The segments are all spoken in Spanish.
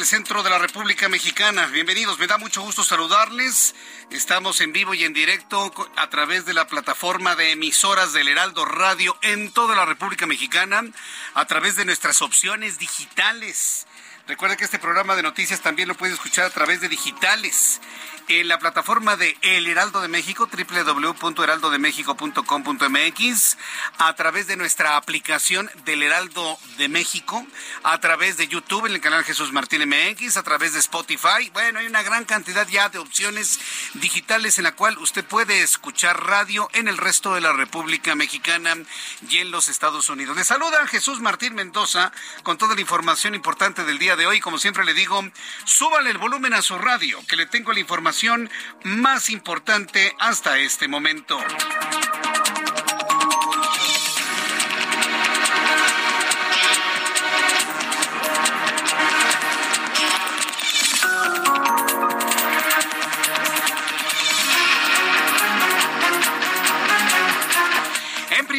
Del centro de la República Mexicana. Bienvenidos, me da mucho gusto saludarles. Estamos en vivo y en directo a través de la plataforma de emisoras del Heraldo Radio en toda la República Mexicana, a través de nuestras opciones digitales. Recuerda que este programa de noticias también lo puede escuchar a través de digitales. En la plataforma de El Heraldo de México, www.heraldodemexico.com.mx, a través de nuestra aplicación del Heraldo de México, a través de YouTube en el canal Jesús Martín MX, a través de Spotify. Bueno, hay una gran cantidad ya de opciones digitales en la cual usted puede escuchar radio en el resto de la República Mexicana y en los Estados Unidos. Le saluda Jesús Martín Mendoza con toda la información importante del día de hoy. Como siempre le digo, súbale el volumen a su radio, que le tengo la información más importante hasta este momento.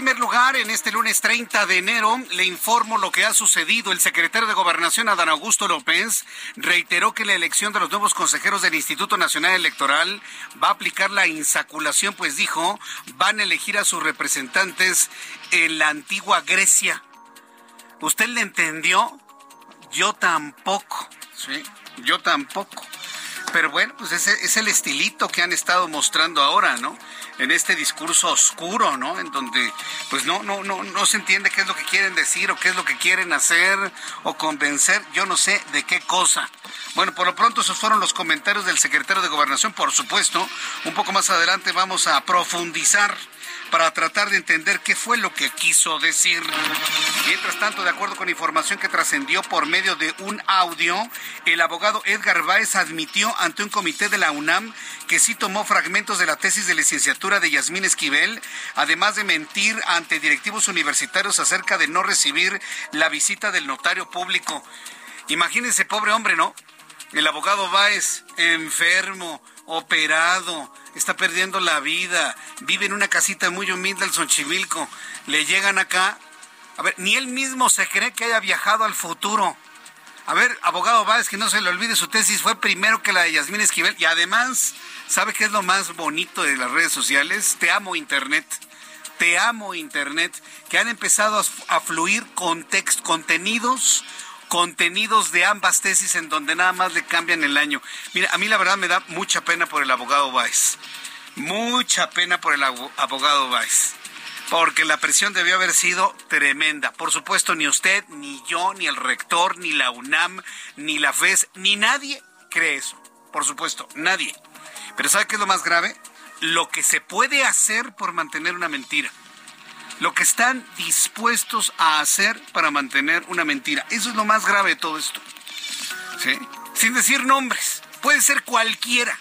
Primer lugar, en este lunes 30 de enero, le informo lo que ha sucedido. El secretario de Gobernación, Adán Augusto López, reiteró que la elección de los nuevos consejeros del Instituto Nacional Electoral va a aplicar la insaculación, pues dijo, van a elegir a sus representantes en la antigua Grecia. ¿Usted le entendió? Yo tampoco, ¿sí? Yo tampoco. Pero bueno, pues ese es el estilito que han estado mostrando ahora, ¿no? En este discurso oscuro, ¿no? En donde pues no no no no se entiende qué es lo que quieren decir o qué es lo que quieren hacer o convencer, yo no sé de qué cosa. Bueno, por lo pronto esos fueron los comentarios del secretario de Gobernación, por supuesto. Un poco más adelante vamos a profundizar para tratar de entender qué fue lo que quiso decir. Mientras tanto, de acuerdo con información que trascendió por medio de un audio, el abogado Edgar Báez admitió ante un comité de la UNAM que sí tomó fragmentos de la tesis de licenciatura de Yasmín Esquivel, además de mentir ante directivos universitarios acerca de no recibir la visita del notario público. Imagínense, pobre hombre, ¿no? El abogado Báez, enfermo, operado, está perdiendo la vida, vive en una casita muy humilde en Xochimilco. Le llegan acá. A ver, ni él mismo se cree que haya viajado al futuro. A ver, abogado Báez, que no se le olvide su tesis, fue primero que la de Yasmín Esquivel. Y además, ¿sabe qué es lo más bonito de las redes sociales? Te amo, Internet. Te amo, Internet. Que han empezado a, fluir context, contenidos contenidos de ambas tesis en donde nada más le cambian el año. Mira, a mí la verdad me da mucha pena por el abogado Báez. Mucha pena por el abo- abogado Báez. Porque la presión debió haber sido tremenda. Por supuesto, ni usted, ni yo, ni el rector, ni la UNAM, ni la FES, ni nadie cree eso. Por supuesto, nadie. Pero ¿sabe qué es lo más grave? Lo que se puede hacer por mantener una mentira lo que están dispuestos a hacer para mantener una mentira. Eso es lo más grave de todo esto. Sin decir nombres. Puede ser cualquiera.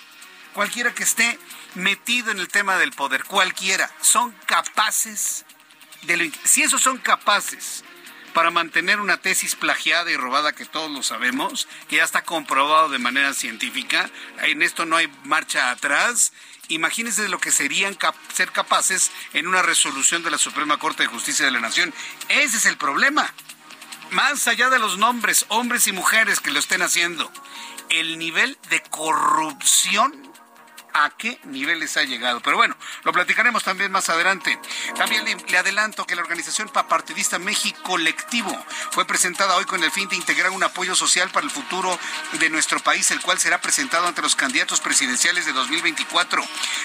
Cualquiera que esté metido en el tema del poder, cualquiera, son capaces de lo... Si esos son capaces para mantener una tesis plagiada y robada que todos lo sabemos, que ya está comprobado de manera científica, en esto no hay marcha atrás, imagínense lo que serían ser capaces en una resolución de la Suprema Corte de Justicia de la Nación. Ese es el problema. Más allá de los nombres, hombres y mujeres que lo estén haciendo, el nivel de corrupción a qué niveles ha llegado. Pero bueno, lo platicaremos también más adelante. También le, adelanto que la organización papartidista México Colectivo fue presentada hoy con el fin de integrar un apoyo social para el futuro de nuestro país, el cual será presentado ante los candidatos presidenciales de 2024.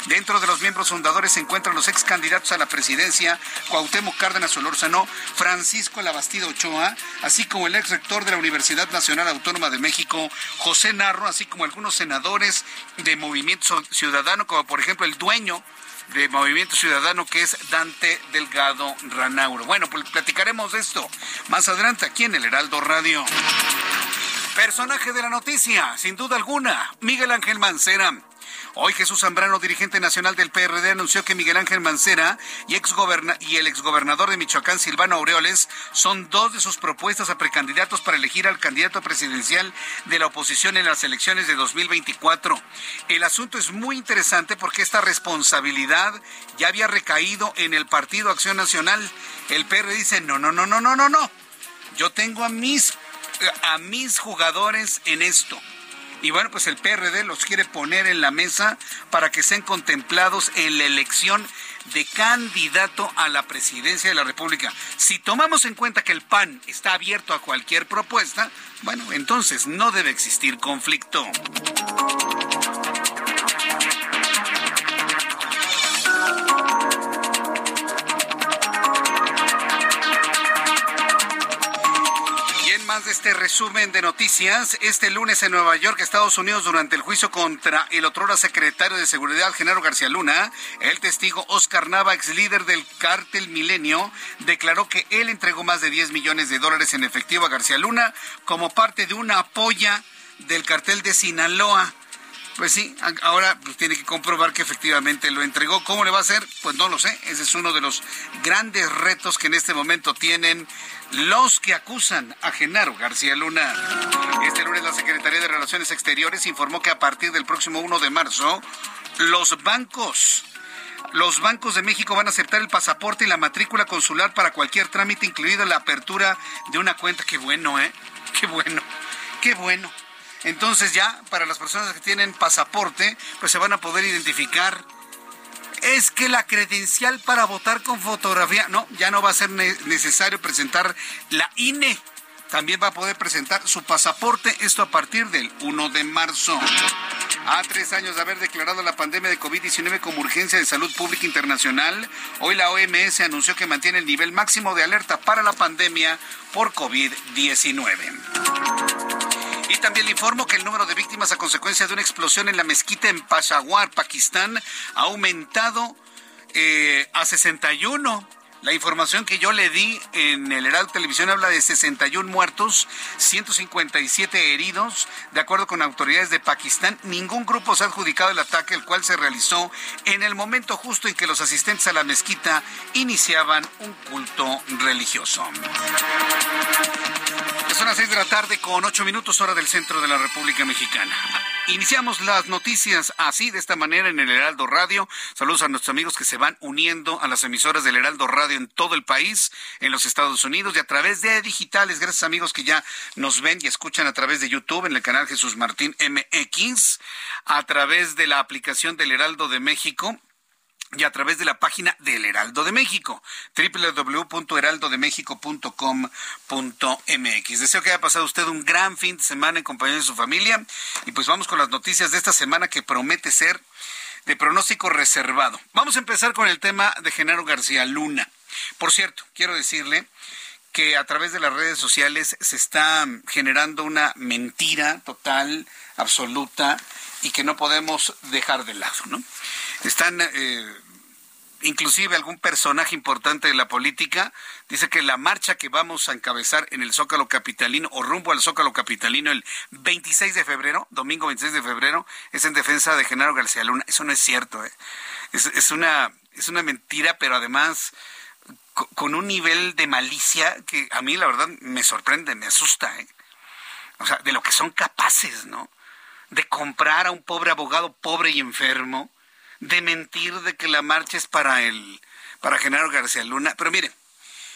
Dentro de los miembros fundadores se encuentran los ex candidatos a la presidencia, Cuauhtémoc Cárdenas Solórzano, Francisco Labastida Ochoa, así como el ex rector de la Universidad Nacional Autónoma de México, José Narro, así como algunos senadores de Movimiento Ciudadano, como por ejemplo el dueño de Movimiento Ciudadano, que es Dante Delgado Ranauro. Bueno, pues platicaremos de esto más adelante aquí en el Heraldo Radio. Personaje de la noticia, sin duda alguna, Miguel Ángel Mancera Hoy Jesús Zambrano, dirigente nacional del PRD, anunció que Miguel Ángel Mancera y, y el exgobernador de Michoacán, Silvano Aureoles, son dos de sus propuestas a precandidatos para elegir al candidato presidencial de la oposición en las elecciones de 2024. El asunto es muy interesante porque esta responsabilidad ya había recaído en el Partido Acción Nacional. El PRD dice, no, no, no, no, no, no, no. Yo tengo a mis, a mis jugadores en esto y bueno, pues el PRD los quiere poner en la mesa para que sean contemplados en la elección de candidato a la presidencia de la República. Si tomamos en cuenta que el PAN está abierto a cualquier propuesta, bueno, entonces no debe existir conflicto. De este resumen de noticias. Este lunes en Nueva York, Estados Unidos, durante el juicio contra el otrora secretario de Seguridad, Genaro García Luna, el testigo Oscar Nava, ex líder del cártel Milenio, declaró que él entregó más de 10 millones de dólares en efectivo a García Luna como parte de una apoya del cartel de Sinaloa. Pues sí, ahora pues, tiene que comprobar que efectivamente lo entregó. ¿Cómo le va a hacer? Pues no lo sé. Ese es uno de los grandes retos que en este momento tienen los que acusan a Genaro García Luna. Este lunes la Secretaría de Relaciones Exteriores informó que a partir del próximo 1 de marzo, los bancos los bancos de México van a aceptar el pasaporte y la matrícula consular para cualquier trámite, incluida la apertura de una cuenta. Qué bueno, ¿eh? Qué bueno, qué bueno. Entonces ya para las personas que tienen pasaporte, pues se van a poder identificar. Es que la credencial para votar con fotografía, no, ya no va a ser necesario presentar la INE. También va a poder presentar su pasaporte, esto a partir del 1 de marzo. A tres años de haber declarado la pandemia de COVID-19 como urgencia de salud pública internacional, hoy la OMS anunció que mantiene el nivel máximo de alerta para la pandemia por COVID-19. Y también le informo que el número de víctimas a consecuencia de una explosión en la mezquita en Peshawar, Pakistán, ha aumentado eh, a 61. La información que yo le di en el Heraldo Televisión habla de 61 muertos, 157 heridos. De acuerdo con autoridades de Pakistán, ningún grupo se ha adjudicado el ataque, el cual se realizó en el momento justo en que los asistentes a la mezquita iniciaban un culto religioso. Son las seis de la tarde con ocho minutos hora del centro de la República Mexicana. Iniciamos las noticias así, de esta manera, en el Heraldo Radio. Saludos a nuestros amigos que se van uniendo a las emisoras del Heraldo Radio en todo el país, en los Estados Unidos y a través de digitales. Gracias amigos que ya nos ven y escuchan a través de YouTube en el canal Jesús Martín MX, a través de la aplicación del Heraldo de México y a través de la página del Heraldo de México, www.heraldodemexico.com.mx. Deseo que haya pasado usted un gran fin de semana en compañía de su familia y pues vamos con las noticias de esta semana que promete ser de pronóstico reservado. Vamos a empezar con el tema de Genaro García Luna. Por cierto, quiero decirle que a través de las redes sociales se está generando una mentira total, absoluta y que no podemos dejar de lado, ¿no? Están eh, inclusive algún personaje importante de la política dice que la marcha que vamos a encabezar en el Zócalo Capitalino o rumbo al Zócalo Capitalino el 26 de febrero, domingo 26 de febrero, es en defensa de Genaro García Luna. Eso no es cierto, ¿eh? es, una, es una mentira, pero además con un nivel de malicia que a mí la verdad me sorprende, me asusta, ¿eh? O sea, de lo que son capaces, ¿no? De comprar a un pobre abogado pobre y enfermo, de mentir de que la marcha es para el para Genaro García Luna, pero mire,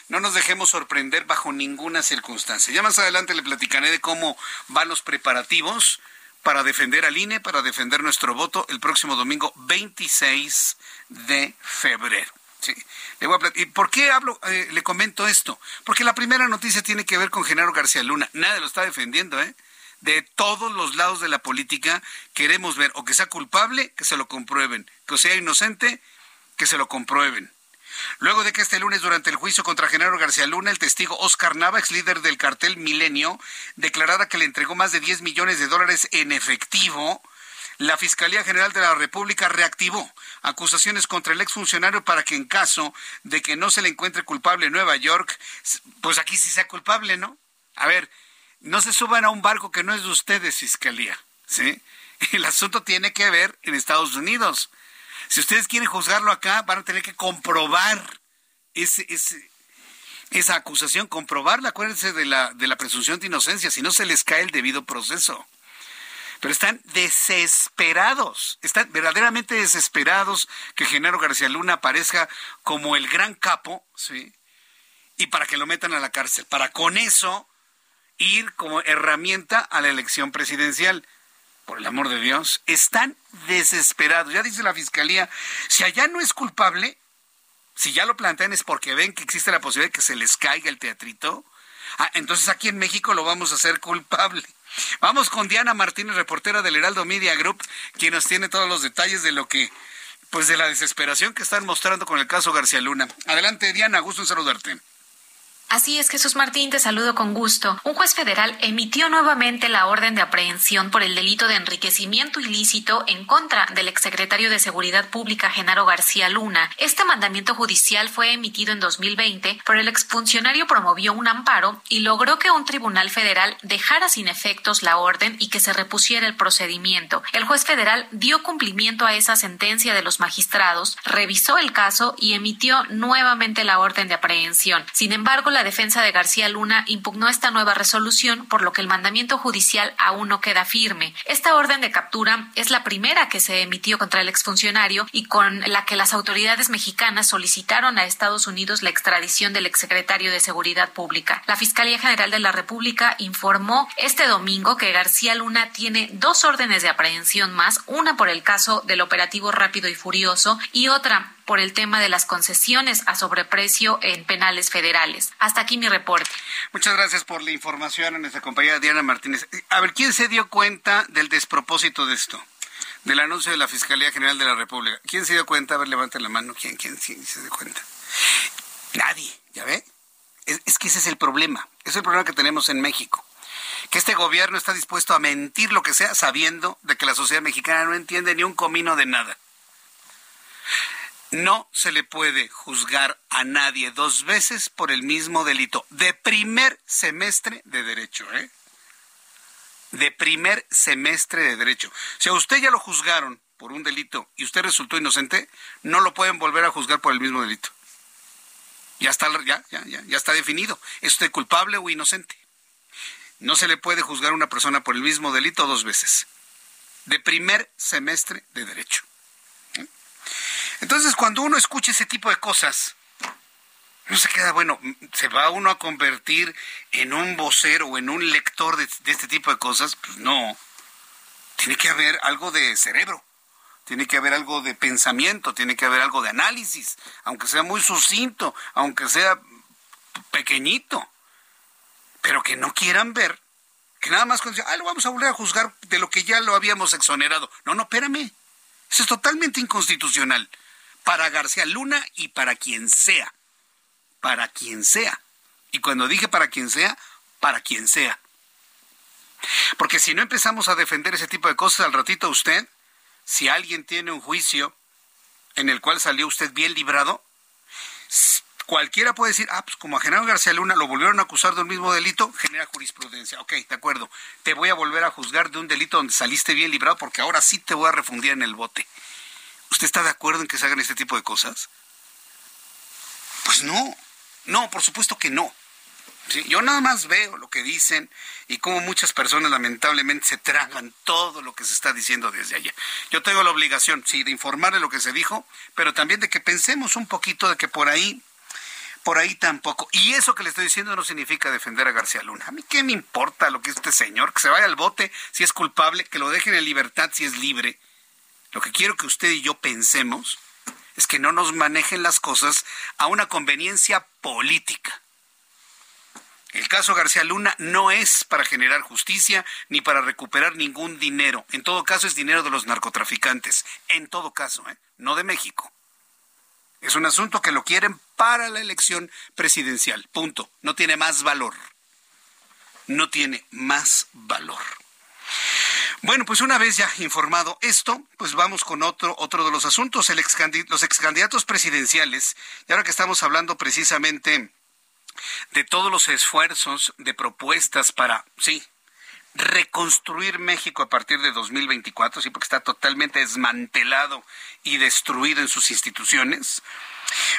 no nos dejemos sorprender bajo ninguna circunstancia. Ya más adelante le platicaré de cómo van los preparativos para defender al INE, para defender nuestro voto el próximo domingo 26 de febrero. Sí. Le voy a ¿Y por qué hablo, eh, le comento esto? Porque la primera noticia tiene que ver con Genaro García Luna. Nadie lo está defendiendo, ¿eh? De todos los lados de la política queremos ver o que sea culpable, que se lo comprueben, que sea inocente, que se lo comprueben. Luego de que este lunes, durante el juicio contra Genaro García Luna, el testigo Oscar Nava, ex líder del cartel Milenio, declarara que le entregó más de 10 millones de dólares en efectivo la Fiscalía General de la República reactivó acusaciones contra el exfuncionario para que en caso de que no se le encuentre culpable en Nueva York, pues aquí sí sea culpable, ¿no? A ver, no se suban a un barco que no es de ustedes, Fiscalía, ¿sí? El asunto tiene que ver en Estados Unidos. Si ustedes quieren juzgarlo acá, van a tener que comprobar ese, esa acusación, comprobarla, acuérdense de la, de la presunción de inocencia, si no se les cae el debido proceso pero están desesperados, están verdaderamente desesperados que Genaro García Luna aparezca como el gran capo, ¿sí? Y para que lo metan a la cárcel, para con eso ir como herramienta a la elección presidencial. Por el amor de Dios, están desesperados. Ya dice la fiscalía, si allá no es culpable, si ya lo plantean es porque ven que existe la posibilidad de que se les caiga el teatrito, ah, entonces aquí en México lo vamos a hacer culpable. Vamos con Diana Martínez, reportera del Heraldo Media Group, quien nos tiene todos los detalles de lo que, pues de la desesperación que están mostrando con el caso García Luna. Adelante, Diana, gusto en saludarte. Así es, Jesús Martín, te saludo con gusto. Un juez federal emitió nuevamente la orden de aprehensión por el delito de enriquecimiento ilícito en contra del exsecretario de Seguridad Pública Genaro García Luna. Este mandamiento judicial fue emitido en 2020, pero el exfuncionario promovió un amparo y logró que un tribunal federal dejara sin efectos la orden y que se repusiera el procedimiento. El juez federal dio cumplimiento a esa sentencia de los magistrados, revisó el caso y emitió nuevamente la orden de aprehensión. Sin embargo, la defensa de García Luna impugnó esta nueva resolución, por lo que el mandamiento judicial aún no queda firme. Esta orden de captura es la primera que se emitió contra el exfuncionario y con la que las autoridades mexicanas solicitaron a Estados Unidos la extradición del exsecretario de Seguridad Pública. La Fiscalía General de la República informó este domingo que García Luna tiene dos órdenes de aprehensión más, una por el caso del operativo rápido y furioso y otra por el tema de las concesiones a sobreprecio en penales federales. Hasta aquí mi reporte. Muchas gracias por la información a nuestra compañera Diana Martínez. A ver, ¿quién se dio cuenta del despropósito de esto? Del anuncio de la Fiscalía General de la República. ¿Quién se dio cuenta? A ver, levanten la mano. ¿Quién, quién, se dio cuenta? Nadie, ¿ya ve? Es, es que ese es el problema. Es el problema que tenemos en México que este gobierno está dispuesto a mentir lo que sea sabiendo de que la sociedad mexicana no entiende ni un comino de nada. No se le puede juzgar a nadie dos veces por el mismo delito de primer semestre de derecho, ¿eh? De primer semestre de derecho. Si a usted ya lo juzgaron por un delito y usted resultó inocente, no lo pueden volver a juzgar por el mismo delito. Ya está, ya, ya, ya, ya está definido. ¿Es usted culpable o inocente? No se le puede juzgar a una persona por el mismo delito dos veces. De primer semestre de derecho. Entonces, cuando uno escucha ese tipo de cosas, no se queda, bueno, ¿se va uno a convertir en un vocero o en un lector de, este tipo de cosas? Pues no. Tiene que haber algo de cerebro, tiene que haber algo de pensamiento, tiene que haber algo de análisis, aunque sea muy sucinto, aunque sea pequeñito, pero que no quieran ver que nada más cuando ah, lo vamos a volver a juzgar de lo que ya lo habíamos exonerado. No, no, espérame. Eso es totalmente inconstitucional para García Luna y para quien sea. Para quien sea. Y cuando dije para quien sea, para quien sea. Porque si no empezamos a defender ese tipo de cosas al ratito usted, si alguien tiene un juicio en el cual salió usted bien librado, cualquiera puede decir, ah, pues como a Genaro García Luna lo volvieron a acusar de un mismo delito, genera jurisprudencia. Ok, de acuerdo, te voy a volver a juzgar de un delito donde saliste bien librado porque ahora sí te voy a refundir en el bote. ¿Usted está de acuerdo en que se hagan este tipo de cosas? Pues no, no, por supuesto que no. Yo nada más veo lo que dicen y cómo muchas personas lamentablemente se tragan todo lo que se está diciendo desde allá. Yo tengo la obligación, sí, de informarle lo que se dijo, pero también de que pensemos un poquito de que por ahí por ahí tampoco. Y eso que le estoy diciendo no significa defender a García Luna. A mí qué me importa lo que es este señor, que se vaya al bote si es culpable, que lo dejen en libertad si es libre. Lo que quiero que usted y yo pensemos es que no nos manejen las cosas a una conveniencia política. El caso García Luna no es para generar justicia ni para recuperar ningún dinero. En todo caso es dinero de los narcotraficantes. En todo caso, ¿eh? no de México. Es un asunto que lo quieren para la elección presidencial. Punto. No tiene más valor. No tiene más valor. Bueno, pues una vez ya informado esto, pues vamos con otro, otro de los asuntos, el los excandidatos presidenciales. Y ahora que estamos hablando precisamente de todos los esfuerzos de propuestas para, sí, reconstruir México a partir de 2024, sí, porque está totalmente desmantelado y destruido en sus instituciones.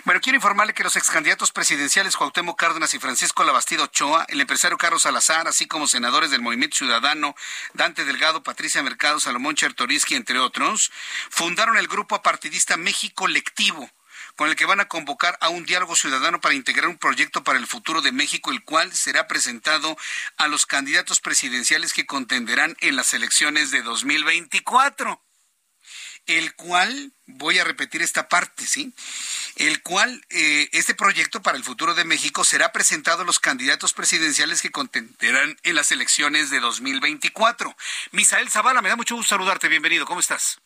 Bueno, quiero informarle que los ex candidatos presidenciales Cuauhtémoc Cárdenas y Francisco Labastida Ochoa, el empresario Carlos Salazar, así como senadores del Movimiento Ciudadano, Dante Delgado, Patricia Mercado, Salomón Chertoriski, entre otros, fundaron el grupo apartidista México Lectivo, con el que van a convocar a un diálogo ciudadano para integrar un proyecto para el futuro de México, el cual será presentado a los candidatos presidenciales que contenderán en las elecciones de 2024 el cual, voy a repetir esta parte, ¿sí? El cual, eh, este proyecto para el futuro de México será presentado a los candidatos presidenciales que contenderán en las elecciones de 2024. Misael Zavala, me da mucho gusto saludarte, bienvenido, ¿cómo estás?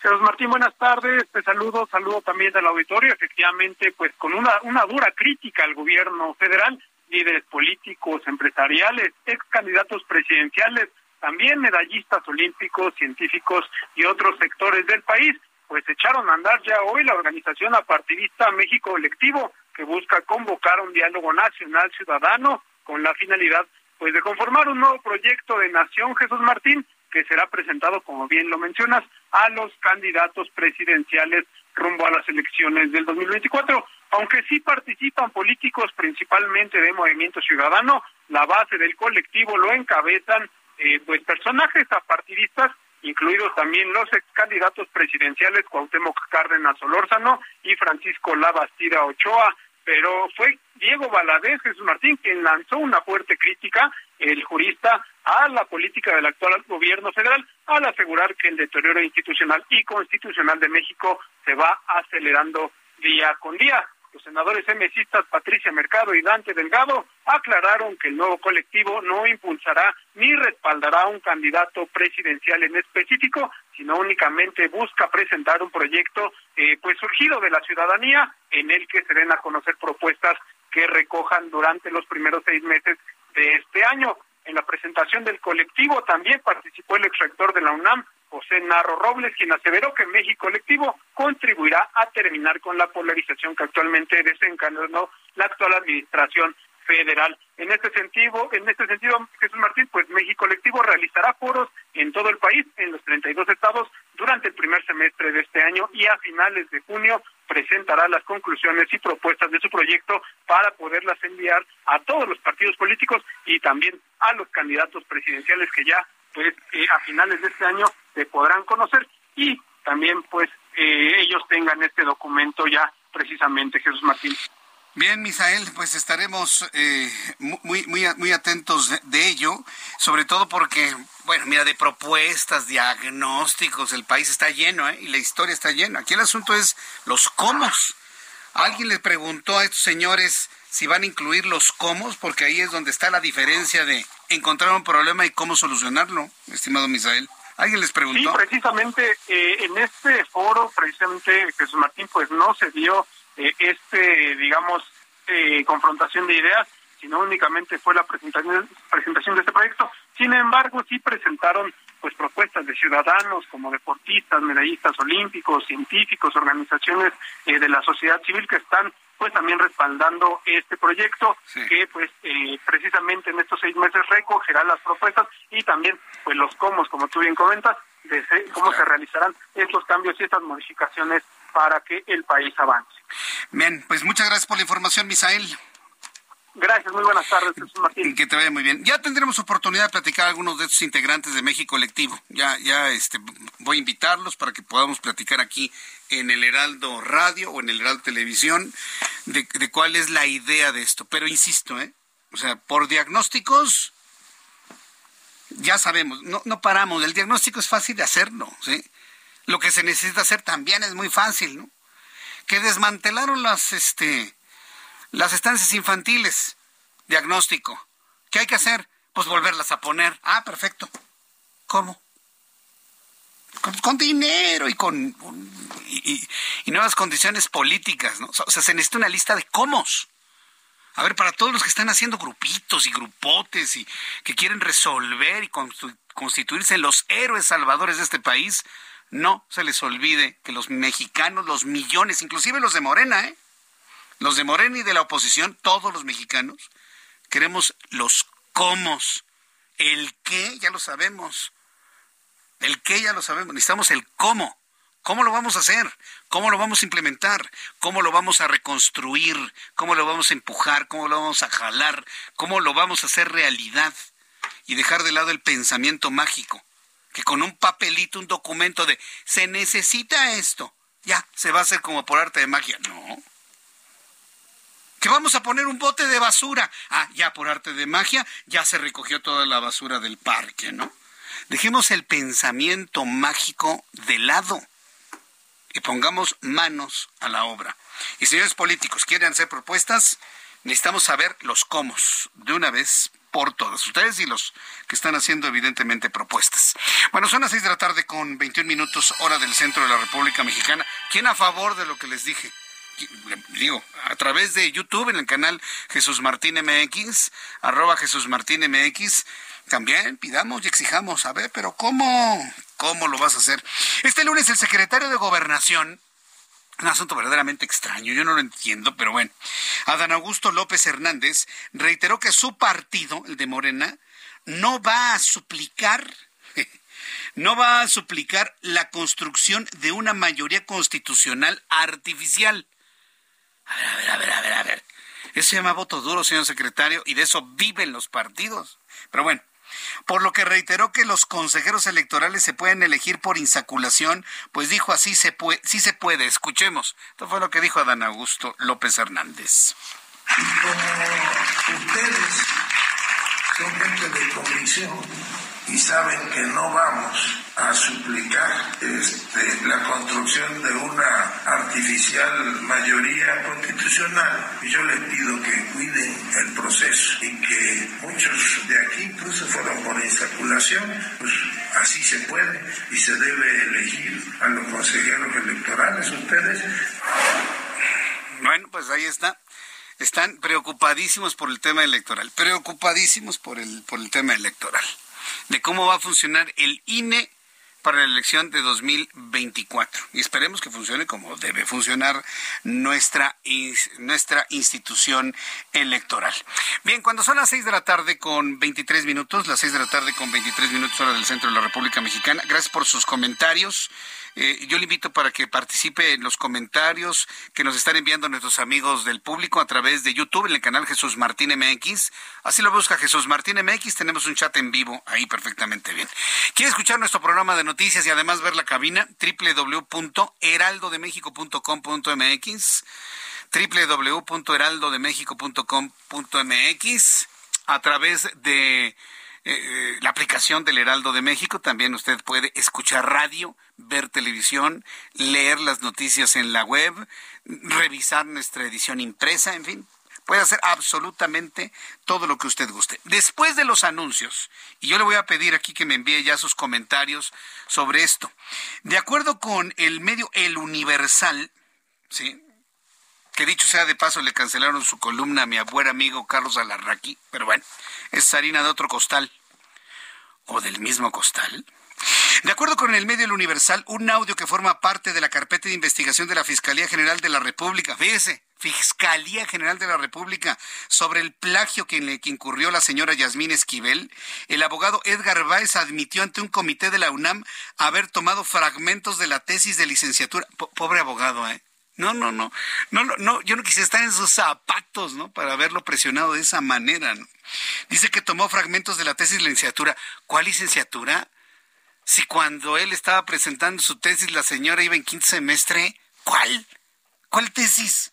Jesús Martín, buenas tardes, te saludo, saludo también del auditorio, efectivamente, pues con una, una dura crítica al gobierno federal, líderes políticos, empresariales, ex candidatos presidenciales, también medallistas olímpicos, científicos y otros sectores del país, pues echaron a andar ya hoy la organización apartidista México Electivo, que busca convocar un diálogo nacional ciudadano con la finalidad pues de conformar un nuevo proyecto de nación Jesús Martín que será presentado, como bien lo mencionas, a los candidatos presidenciales rumbo a las elecciones del 2024. Aunque sí participan políticos principalmente de Movimiento Ciudadano, la base del colectivo lo encabezan eh, pues personajes apartidistas, incluidos también los ex candidatos presidenciales Cuauhtémoc Cárdenas Solórzano y Francisco Labastida Ochoa, pero fue Diego Valadez Jesús Martín quien lanzó una fuerte crítica, el jurista, a la política del actual gobierno federal, al asegurar que el deterioro institucional y constitucional de México se va acelerando día con día. Los senadores emesistas Patricia Mercado y Dante Delgado aclararon que el nuevo colectivo no impulsará ni respaldará a un candidato presidencial en específico, sino únicamente busca presentar un proyecto eh, pues surgido de la ciudadanía en el que se den a conocer propuestas que recojan durante los primeros seis meses de este año. En la presentación del colectivo también participó el exrector de la UNAM, José Narro Robles, quien aseveró que México Colectivo contribuirá a terminar con la polarización que actualmente desencadenó la actual administración federal. En este sentido, en este sentido, Jesús Martín, pues México Colectivo realizará foros en todo el país, en los 32 estados, durante el primer semestre de este año y a finales de junio presentará las conclusiones y propuestas de su proyecto para poderlas enviar a todos los partidos políticos y también a los candidatos presidenciales que ya pues eh, a finales de este año se podrán conocer y también pues eh, ellos tengan este documento ya precisamente Jesús Martín. Bien, Misael, pues estaremos eh, muy, muy, muy atentos de, ello, sobre todo porque, bueno, mira, de propuestas, diagnósticos, el país está lleno ¿eh? y la historia está llena. Aquí el asunto es los cómo. Alguien le preguntó a estos señores si van a incluir los cómo, porque ahí es donde está la diferencia de encontrar un problema y cómo solucionarlo, estimado Misael. ¿Alguien les preguntó? Sí, precisamente eh, en este foro, precisamente Jesús Martín, pues no se dio eh, este, digamos, eh, confrontación de ideas, sino únicamente fue la presentación, presentación de este proyecto. Sin embargo, sí presentaron pues propuestas de ciudadanos como deportistas, medallistas olímpicos, científicos, organizaciones eh, de la sociedad civil que están pues también respaldando este proyecto que pues eh, precisamente en estos seis meses recogerá las propuestas y también pues los cómo, como tú bien comentas, de cómo se realizarán estos cambios y estas modificaciones para que el país avance. Bien, pues muchas gracias por la información, Misael. Gracias, muy buenas tardes, Jesús Martín. Que te vaya muy bien. Ya tendremos oportunidad de platicar a algunos de estos integrantes de México Colectivo. Ya, ya este, voy a invitarlos para que podamos platicar aquí en el Heraldo Radio o en el Heraldo Televisión de, de cuál es la idea de esto. Pero insisto, ¿eh? O sea, por diagnósticos, ya sabemos, no, no paramos. El diagnóstico es fácil de hacerlo, ¿sí? Lo que se necesita hacer también es muy fácil, ¿no? Que desmantelaron las, este, las estancias infantiles, diagnóstico. ¿Qué hay que hacer? Pues volverlas a poner. Ah, perfecto. ¿Cómo? Con, dinero y con y, nuevas condiciones políticas, ¿no? O sea, se necesita una lista de cómo. A ver, para todos los que están haciendo grupitos y grupotes y que quieren resolver y constituirse en los héroes salvadores de este país, no se les olvide que los mexicanos, los millones, inclusive los de Morena, ¿eh? Los de Morena y de la oposición, todos los mexicanos, queremos los cómo. El qué ya lo sabemos. El qué ya lo sabemos. Necesitamos el cómo. ¿Cómo lo vamos a hacer? ¿Cómo lo vamos a implementar? ¿Cómo lo vamos a reconstruir? ¿Cómo lo vamos a empujar? ¿Cómo lo vamos a jalar? ¿Cómo lo vamos a hacer realidad? Y dejar de lado el pensamiento mágico, que con un papelito, un documento de se necesita esto, ya se va a hacer como por arte de magia. No que vamos a poner un bote de basura. Ah, ya por arte de magia, ya se recogió toda la basura del parque, ¿no? Dejemos el pensamiento mágico de lado y pongamos manos a la obra. Y señores políticos, ¿quieren hacer propuestas? Necesitamos saber los cómo de una vez por todas. Ustedes y los que están haciendo evidentemente propuestas. Bueno, son las seis de la tarde con 21 minutos hora del centro de la República Mexicana. ¿Quién a favor de lo que les dije? Digo, a través de YouTube en el canal Jesús Martín MX, arroba Jesús Martín MX, también pidamos y exijamos, a ver, pero ¿cómo? ¿Cómo lo vas a hacer? Este lunes el secretario de Gobernación, un asunto verdaderamente extraño, yo no lo entiendo, pero bueno, Adán Augusto López Hernández reiteró que su partido, el de Morena, no va a suplicar no va a suplicar la construcción de una mayoría constitucional artificial. A ver, a ver, a ver, a ver, a ver. Eso se llama voto duro, señor secretario, y de eso viven los partidos. Pero bueno, por lo que reiteró que los consejeros electorales se pueden elegir por insaculación, pues dijo así se puede, sí se puede. Escuchemos. Esto fue lo que dijo Adán Augusto López Hernández. Como ustedes son gente de convicción y saben que no vamos a suplicar este, la construcción de una artificial mayoría constitucional. Y yo les pido que cuiden el proceso y que muchos de aquí incluso fueron por insaculación, pues así se puede y se debe elegir a los consejeros electorales. Ustedes. Bueno, pues ahí está están preocupadísimos por el tema electoral, preocupadísimos por el, por el tema electoral, de cómo va a funcionar el INE para la elección de 2024. Y esperemos que funcione como debe funcionar nuestra, nuestra institución electoral. Bien, cuando son las 6 de la tarde con 23 minutos, las 6 de la tarde con 23 minutos hora del centro de la República Mexicana, gracias por sus comentarios. Eh, yo le invito para que participe en los comentarios que nos están enviando nuestros amigos del público a través de YouTube en el canal Jesús Martín MX. Así lo busca Jesús Martín MX. Tenemos un chat en vivo ahí perfectamente bien. ¿Quiere escuchar nuestro programa de noticias y además ver la cabina? www.heraldodemexico.com.mx www.heraldodemexico.com.mx a través de eh, la aplicación del Heraldo de México. También usted puede escuchar radio, ver televisión, leer las noticias en la web, revisar nuestra edición impresa, en fin. Puede hacer absolutamente todo lo que usted guste. Después de los anuncios, y yo le voy a pedir aquí que me envíe ya sus comentarios sobre esto. De acuerdo con el medio El Universal, ¿sí? que dicho sea de paso, le cancelaron su columna a mi buen amigo Carlos Alarraqui, pero bueno, es harina de otro costal. o del mismo costal? De acuerdo con el medio El Universal, un audio que forma parte de la carpeta de investigación de la Fiscalía General de la República, fíjese, Fiscalía General de la República, sobre el plagio que, le, incurrió la señora Yasmín Esquivel, el abogado Edgar Báez admitió ante un comité de la UNAM haber tomado fragmentos de la tesis de licenciatura. pobre abogado, ¿eh? No, no, no, no, no, yo no quisiera estar en sus zapatos, ¿no? Para haberlo presionado de esa manera, ¿no? Dice que tomó fragmentos de la tesis de licenciatura. ¿Cuál licenciatura? Si cuando él estaba presentando su tesis la señora iba en quinto semestre, ¿cuál? ¿Cuál tesis?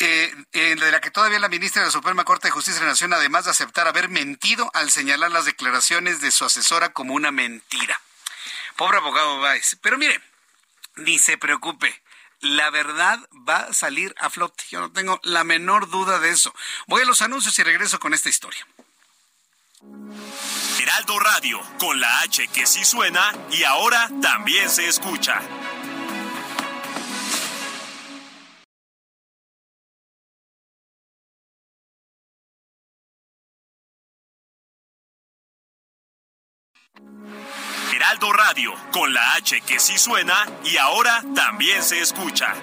Eh, de la que todavía la ministra de la Suprema Corte de Justicia de la Nación, además de aceptar haber mentido al señalar las declaraciones de su asesora como una mentira. Pobre abogado Báez. Pero mire, ni se preocupe. La verdad va a salir a flote. Yo no tengo la menor duda de eso. Voy a los anuncios y regreso con esta historia. Heraldo Radio, con la H que sí suena y ahora también se escucha. Heraldo Radio, con la H que sí suena y ahora también se escucha.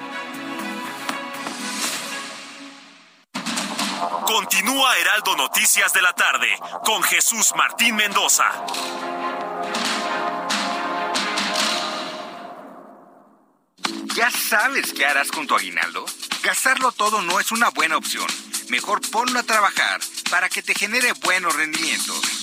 Continúa Heraldo Noticias de la tarde con Jesús Martín Mendoza. ¿Ya sabes qué harás con tu aguinaldo? Gastarlo todo no es una buena opción. Mejor ponlo a trabajar para que te genere buenos rendimientos.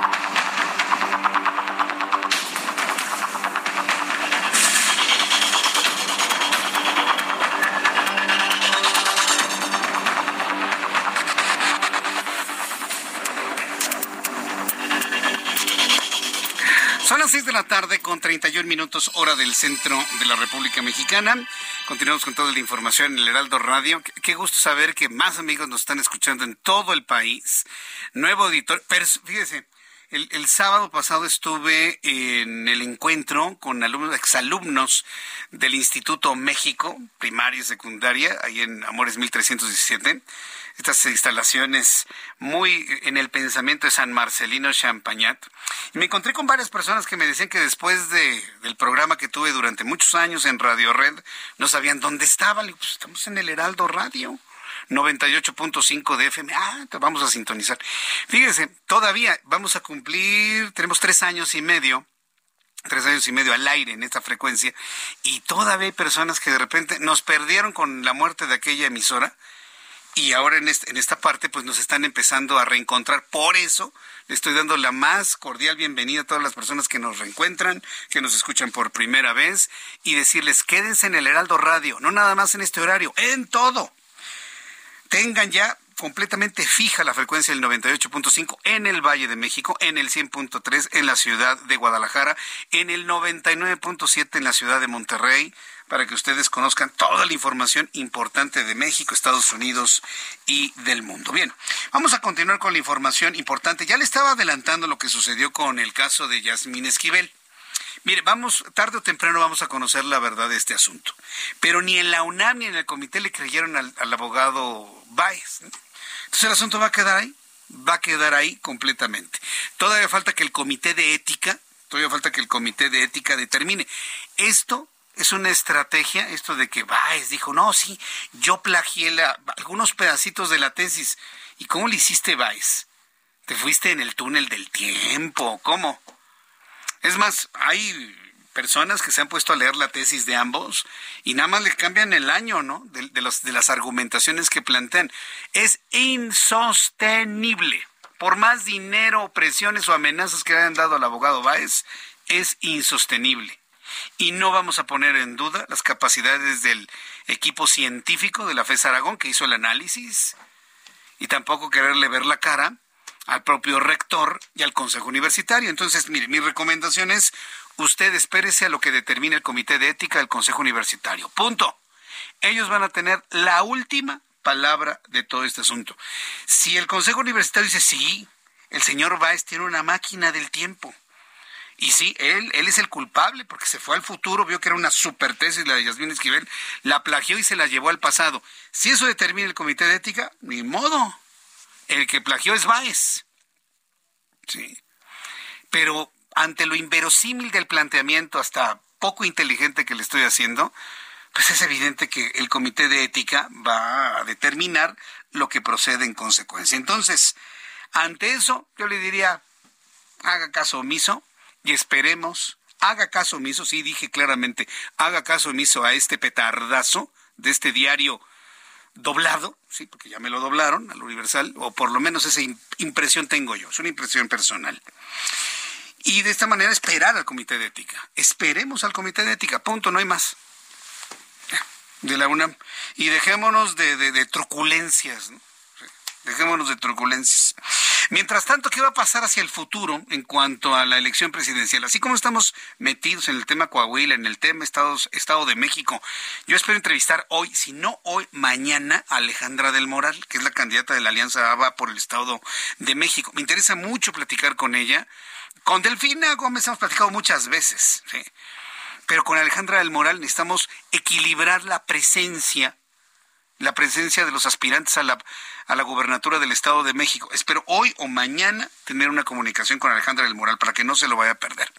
Las 6 de la tarde con 31 minutos hora del centro de la República Mexicana. Continuamos con toda la información en el Heraldo Radio. Qué gusto saber que más amigos nos están escuchando en todo el país. Nuevo auditor. Pero fíjese, el, sábado pasado estuve en el encuentro con alumnos, exalumnos del Instituto México, primaria y secundaria, ahí en Amores 1317 estas instalaciones muy en el pensamiento de San Marcelino Champagnat. Y me encontré con varias personas que me decían que después de, del programa que tuve durante muchos años en Radio Red, no sabían dónde estaba. Le pues estamos en el Heraldo Radio. 98.5 de FM. Ah, vamos a sintonizar. Fíjese, todavía vamos a cumplir, tenemos tres años y medio tres años y medio al aire en esta frecuencia y todavía hay personas que de repente nos perdieron con la muerte de aquella emisora y ahora en, en esta parte pues nos están empezando a reencontrar. Por eso le estoy dando la más cordial bienvenida a todas las personas que nos reencuentran, que nos escuchan por primera vez y decirles quédense en el Heraldo Radio, no nada más en este horario, en todo. Tengan ya completamente fija la frecuencia del 98.5 en el Valle de México, en el 100.3 en la ciudad de Guadalajara, en el 99.7 en la ciudad de Monterrey, para que ustedes conozcan toda la información importante de México, Estados Unidos y del mundo. Bien, vamos a continuar con la información importante. Ya le estaba adelantando lo que sucedió con el caso de Yasmín Esquivel. Mire, vamos, tarde o temprano vamos a conocer la verdad de este asunto. Pero ni en la UNAM ni en el comité le creyeron al, al abogado Baez. Entonces el asunto va a quedar ahí, va a quedar ahí completamente. Todavía falta que el comité de ética, todavía falta que el comité de ética determine. Esto es una estrategia, esto de que Baez dijo, no, sí, yo plagié algunos pedacitos de la tesis. ¿Y cómo le hiciste, Baez? ¿Te fuiste en el túnel del tiempo? ¿Cómo? Es más, hay personas que se han puesto a leer la tesis de ambos y nada más le cambian el año, ¿no? De, de, los, de las argumentaciones que plantean. Es insostenible. Por más dinero, presiones o amenazas que hayan dado al abogado Báez, es insostenible y no vamos a poner en duda las capacidades del equipo científico de la FES Aragón que hizo el análisis y tampoco quererle ver la cara al propio rector y al consejo universitario. Entonces, mire, mi recomendación es usted espérese a lo que determine el Comité de Ética del Consejo Universitario. Punto. Ellos van a tener la última palabra de todo este asunto. Si el Consejo Universitario dice sí, el señor Báez tiene una máquina del tiempo. Y sí, él, él es el culpable porque se fue al futuro, vio que era una super tesis la de Yasmín Esquivel, la plagió y se la llevó al pasado. Si eso determina el comité de ética, ni modo. El que plagió es Báez. Sí. Pero ante lo inverosímil del planteamiento, hasta poco inteligente que le estoy haciendo, pues es evidente que el comité de ética va a determinar lo que procede en consecuencia. Entonces, ante eso, yo le diría, haga caso omiso y esperemos, haga caso omiso, sí dije claramente, haga caso omiso a este petardazo de este diario doblado, sí, porque ya me lo doblaron al Universal, o por lo menos esa impresión tengo yo, es una impresión personal. Y de esta manera esperar al comité de ética. Esperemos al comité de ética, punto, no hay más de la UNAM y dejémonos de, de, truculencias, dejémonos de truculencias. Mientras tanto, ¿qué va a pasar hacia el futuro en cuanto a la elección presidencial? Así como estamos metidos en el tema Coahuila, en el tema Estados, Estado de México, yo espero entrevistar hoy, si no hoy, mañana, a Alejandra del Moral, que es la candidata de la Alianza ABA por el Estado de México. Me interesa mucho platicar con ella. Con Delfina Gómez hemos platicado muchas veces, ¿sí? Pero con Alejandra del Moral necesitamos equilibrar la presencia, la presencia de los aspirantes a la, a la gubernatura del Estado de México. Espero hoy o mañana tener una comunicación con Alejandra del Moral para que no se lo vaya a perder.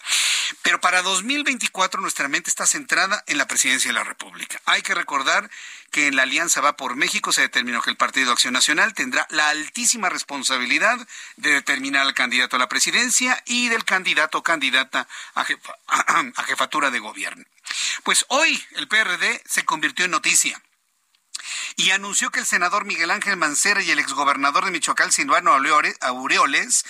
Pero para 2024 nuestra mente está centrada en la presidencia de la República. Hay que recordar que en la Alianza Va por México se determinó que el Partido Acción Nacional tendrá la altísima responsabilidad de determinar al candidato a la presidencia y del candidato o candidata a, a jefatura de gobierno. Pues hoy el PRD se convirtió en noticia y anunció que el senador Miguel Ángel Mancera y el exgobernador de Michoacán, Silvano Aureoles,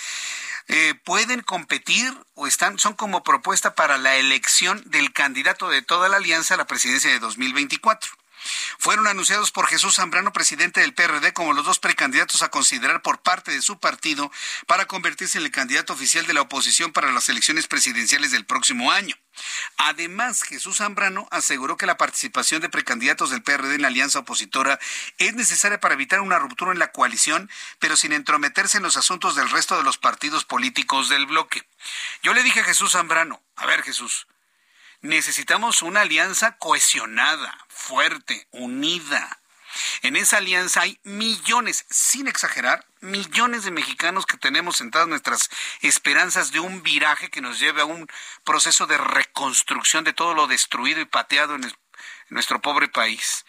eh, pueden competir o están, son como propuesta para la elección del candidato de toda la alianza a la presidencia de 2024 fueron anunciados por Jesús Zambrano, presidente del PRD, como los dos precandidatos a considerar por parte de su partido para convertirse en el candidato oficial de la oposición para las elecciones presidenciales del próximo año. Además, Jesús Zambrano aseguró que la participación de precandidatos del PRD en la alianza opositora es necesaria para evitar una ruptura en la coalición, pero sin entrometerse en los asuntos del resto de los partidos políticos del bloque. Yo le dije a Jesús Zambrano, a ver Jesús, necesitamos una alianza cohesionada, fuerte, unida. En esa alianza hay millones, sin exagerar, millones de mexicanos que tenemos sentadas nuestras esperanzas de un viraje que nos lleve a un proceso de reconstrucción de todo lo destruido y pateado en, nuestro pobre país.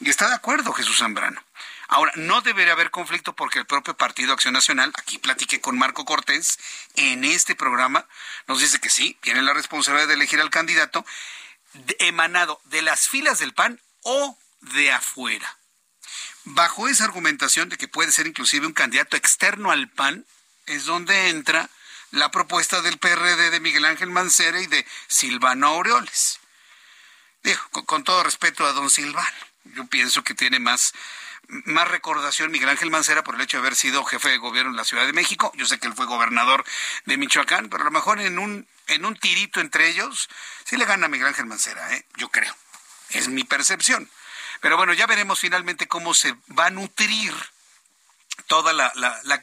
Y está de acuerdo Jesús Zambrano. Ahora, no debería haber conflicto porque el propio Partido Acción Nacional, aquí platiqué con Marco Cortés, en este programa nos dice que sí, tiene la responsabilidad de elegir al candidato emanado de las filas del PAN o de afuera. Bajo esa argumentación de que puede ser inclusive un candidato externo al PAN, es donde entra la propuesta del PRD de Miguel Ángel Mancera y de Silvano Aureoles. Digo, con, con todo respeto a don Silvano, yo pienso que tiene más más recordación Miguel Ángel Mancera por el hecho de haber sido jefe de gobierno en la Ciudad de México. Yo sé que él fue gobernador de Michoacán, pero a lo mejor en un, en un tirito entre ellos, sí le gana a Miguel Ángel Mancera, ¿eh? yo creo. Es mi percepción. Pero bueno, ya veremos finalmente cómo se va a nutrir toda la, la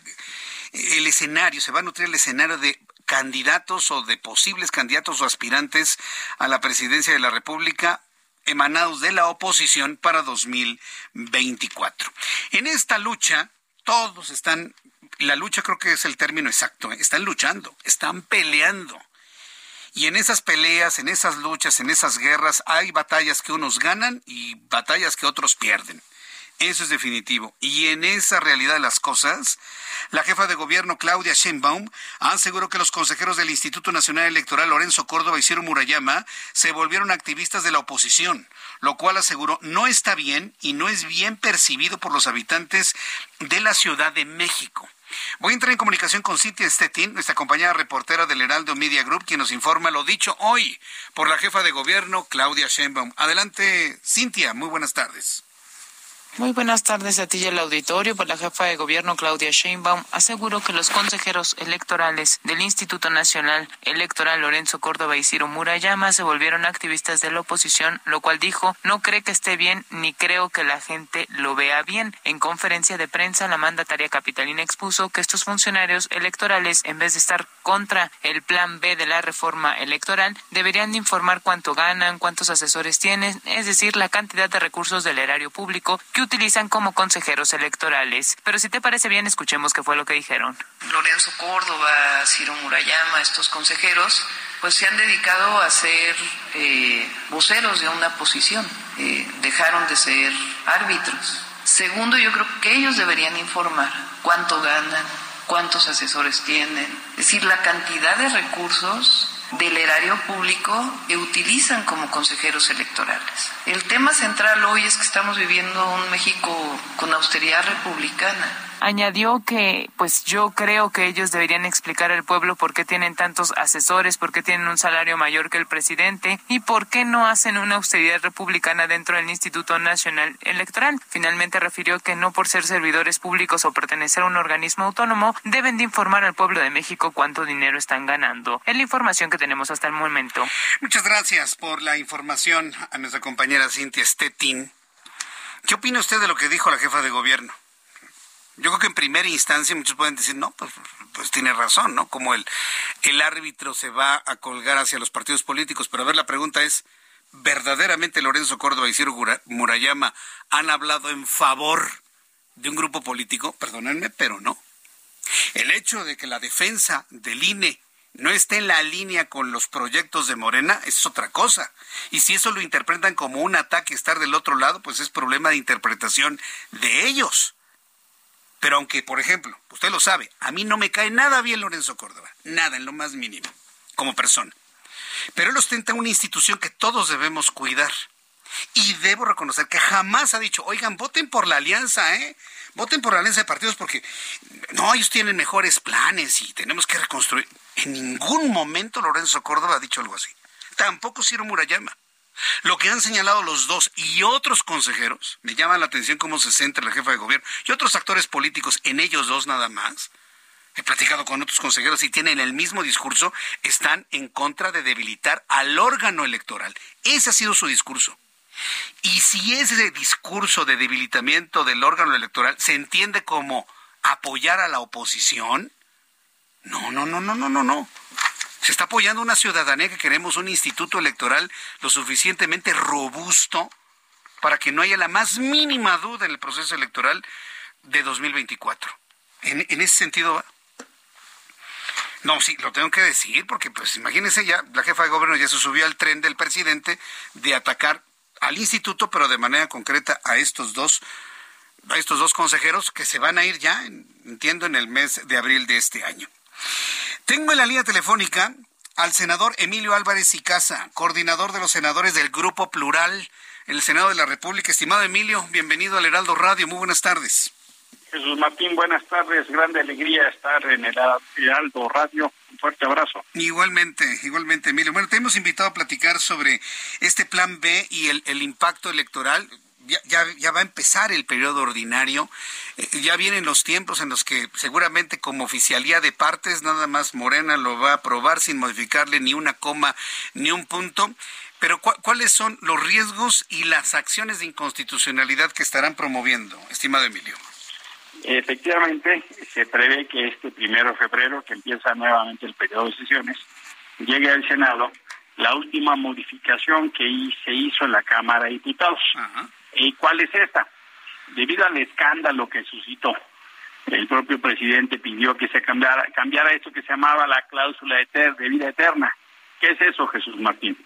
el escenario, se va a nutrir el escenario de candidatos o de posibles candidatos o aspirantes a la presidencia de la República emanados de la oposición para 2024. En esta lucha, todos están, la lucha creo que es el término exacto, ¿eh? están luchando, están peleando. Y en esas peleas, en esas luchas, en esas guerras, hay batallas que unos ganan y batallas que otros pierden. Eso es definitivo. Y en esa realidad de las cosas, la jefa de gobierno Claudia Sheinbaum aseguró que los consejeros del Instituto Nacional Electoral Lorenzo Córdoba y Ciro Murayama se volvieron activistas de la oposición, lo cual aseguró no está bien y no es bien percibido por los habitantes de la Ciudad de México. Voy a entrar en comunicación con Cintia Stettin, nuestra compañera reportera del Heraldo Media Group, quien nos informa lo dicho hoy por la jefa de gobierno Claudia Sheinbaum. Adelante, Cintia, muy buenas tardes. Muy buenas tardes a ti y al auditorio. Pues la jefa de gobierno Claudia Sheinbaum aseguró que los consejeros electorales del Instituto Nacional Electoral Lorenzo Córdoba y Ciro Murayama se volvieron activistas de la oposición, lo cual dijo no cree que esté bien ni creo que la gente lo vea bien. En conferencia de prensa, la mandataria capitalina expuso que estos funcionarios electorales, en vez de estar contra el plan B de la reforma electoral, deberían informar cuánto ganan, cuántos asesores tienen, es decir, la cantidad de recursos del erario público que utilizan como consejeros electorales. Pero si te parece bien, escuchemos qué fue lo que dijeron. Lorenzo Córdoba, Ciro Murayama, estos consejeros, pues se han dedicado a ser eh, voceros de una posición, eh, dejaron de ser árbitros. Segundo, yo creo que ellos deberían informar cuánto ganan, cuántos asesores tienen, es decir, la cantidad de recursos del erario público que utilizan como consejeros electorales. El tema central hoy es que estamos viviendo un México con austeridad republicana añadió que pues yo creo que ellos deberían explicar al pueblo por qué tienen tantos asesores, por qué tienen un salario mayor que el presidente y por qué no hacen una austeridad republicana dentro del Instituto Nacional Electoral. Finalmente refirió que no por ser servidores públicos o pertenecer a un organismo autónomo deben de informar al pueblo de México cuánto dinero están ganando. Es la información que tenemos hasta el momento. Muchas gracias por la información a nuestra compañera Cintia Stettin. ¿Qué opina usted de lo que dijo la jefa de gobierno? Yo creo que en primera instancia muchos pueden decir, no, pues, pues tiene razón, ¿no? Como el, el árbitro se va a colgar hacia los partidos políticos. Pero a ver, la pregunta es, ¿verdaderamente Lorenzo Córdoba y Ciro Murayama han hablado en favor de un grupo político? Perdónenme, pero no. El hecho de que la defensa del INE no esté en la línea con los proyectos de Morena es otra cosa. Y si eso lo interpretan como un ataque estar del otro lado, pues es problema de interpretación de ellos. Pero aunque, por ejemplo, usted lo sabe, a mí no me cae nada bien Lorenzo Córdoba, nada en lo más mínimo, como persona. Pero él ostenta una institución que todos debemos cuidar. Y debo reconocer que jamás ha dicho, oigan, voten por la alianza, ¿eh? Voten por la alianza de partidos porque no, ellos tienen mejores planes y tenemos que reconstruir. En ningún momento Lorenzo Córdoba ha dicho algo así. Tampoco Ciro Murayama. Lo que han señalado los dos y otros consejeros, me llama la atención cómo se centra la jefa de gobierno y otros actores políticos en ellos dos nada más. He platicado con otros consejeros y tienen el mismo discurso, están en contra de debilitar al órgano electoral. Ese ha sido su discurso. Y si ese discurso de debilitamiento del órgano electoral se entiende como apoyar a la oposición, no, no, no, no, no, no, no. Se está apoyando una ciudadanía que queremos un instituto electoral lo suficientemente robusto para que no haya la más mínima duda en el proceso electoral de 2024. En, ese sentido, no, sí, lo tengo que decir, porque pues imagínense ya, la jefa de gobierno ya se subió al tren del presidente de atacar al instituto, pero de manera concreta a estos dos, a estos dos consejeros que se van a ir ya, entiendo, en el mes de abril de este año. Tengo en la línea telefónica al senador Emilio Álvarez y Casa, coordinador de los senadores del Grupo Plural en el Senado de la República. Estimado Emilio, bienvenido al Heraldo Radio. Muy buenas tardes. Jesús Martín, buenas tardes. Grande alegría estar en el Heraldo Radio. Un fuerte abrazo. Igualmente, igualmente, Emilio. Bueno, te hemos invitado a platicar sobre este plan B y el, el impacto electoral ya, ya, va a empezar el periodo ordinario, eh, ya vienen los tiempos en los que seguramente como oficialía de partes nada más Morena lo va a aprobar sin modificarle ni una coma ni un punto. Pero ¿cuáles son los riesgos y las acciones de inconstitucionalidad que estarán promoviendo, estimado Emilio? Efectivamente, se prevé que este primero de febrero, que empieza nuevamente el periodo de sesiones, llegue al Senado la última modificación que se hizo en la Cámara de Diputados. ¿Y cuál es esta? Debido al escándalo que suscitó, el propio presidente pidió que se cambiara, cambiara esto que se llamaba la cláusula de, de vida eterna. ¿Qué es eso, Jesús Martín?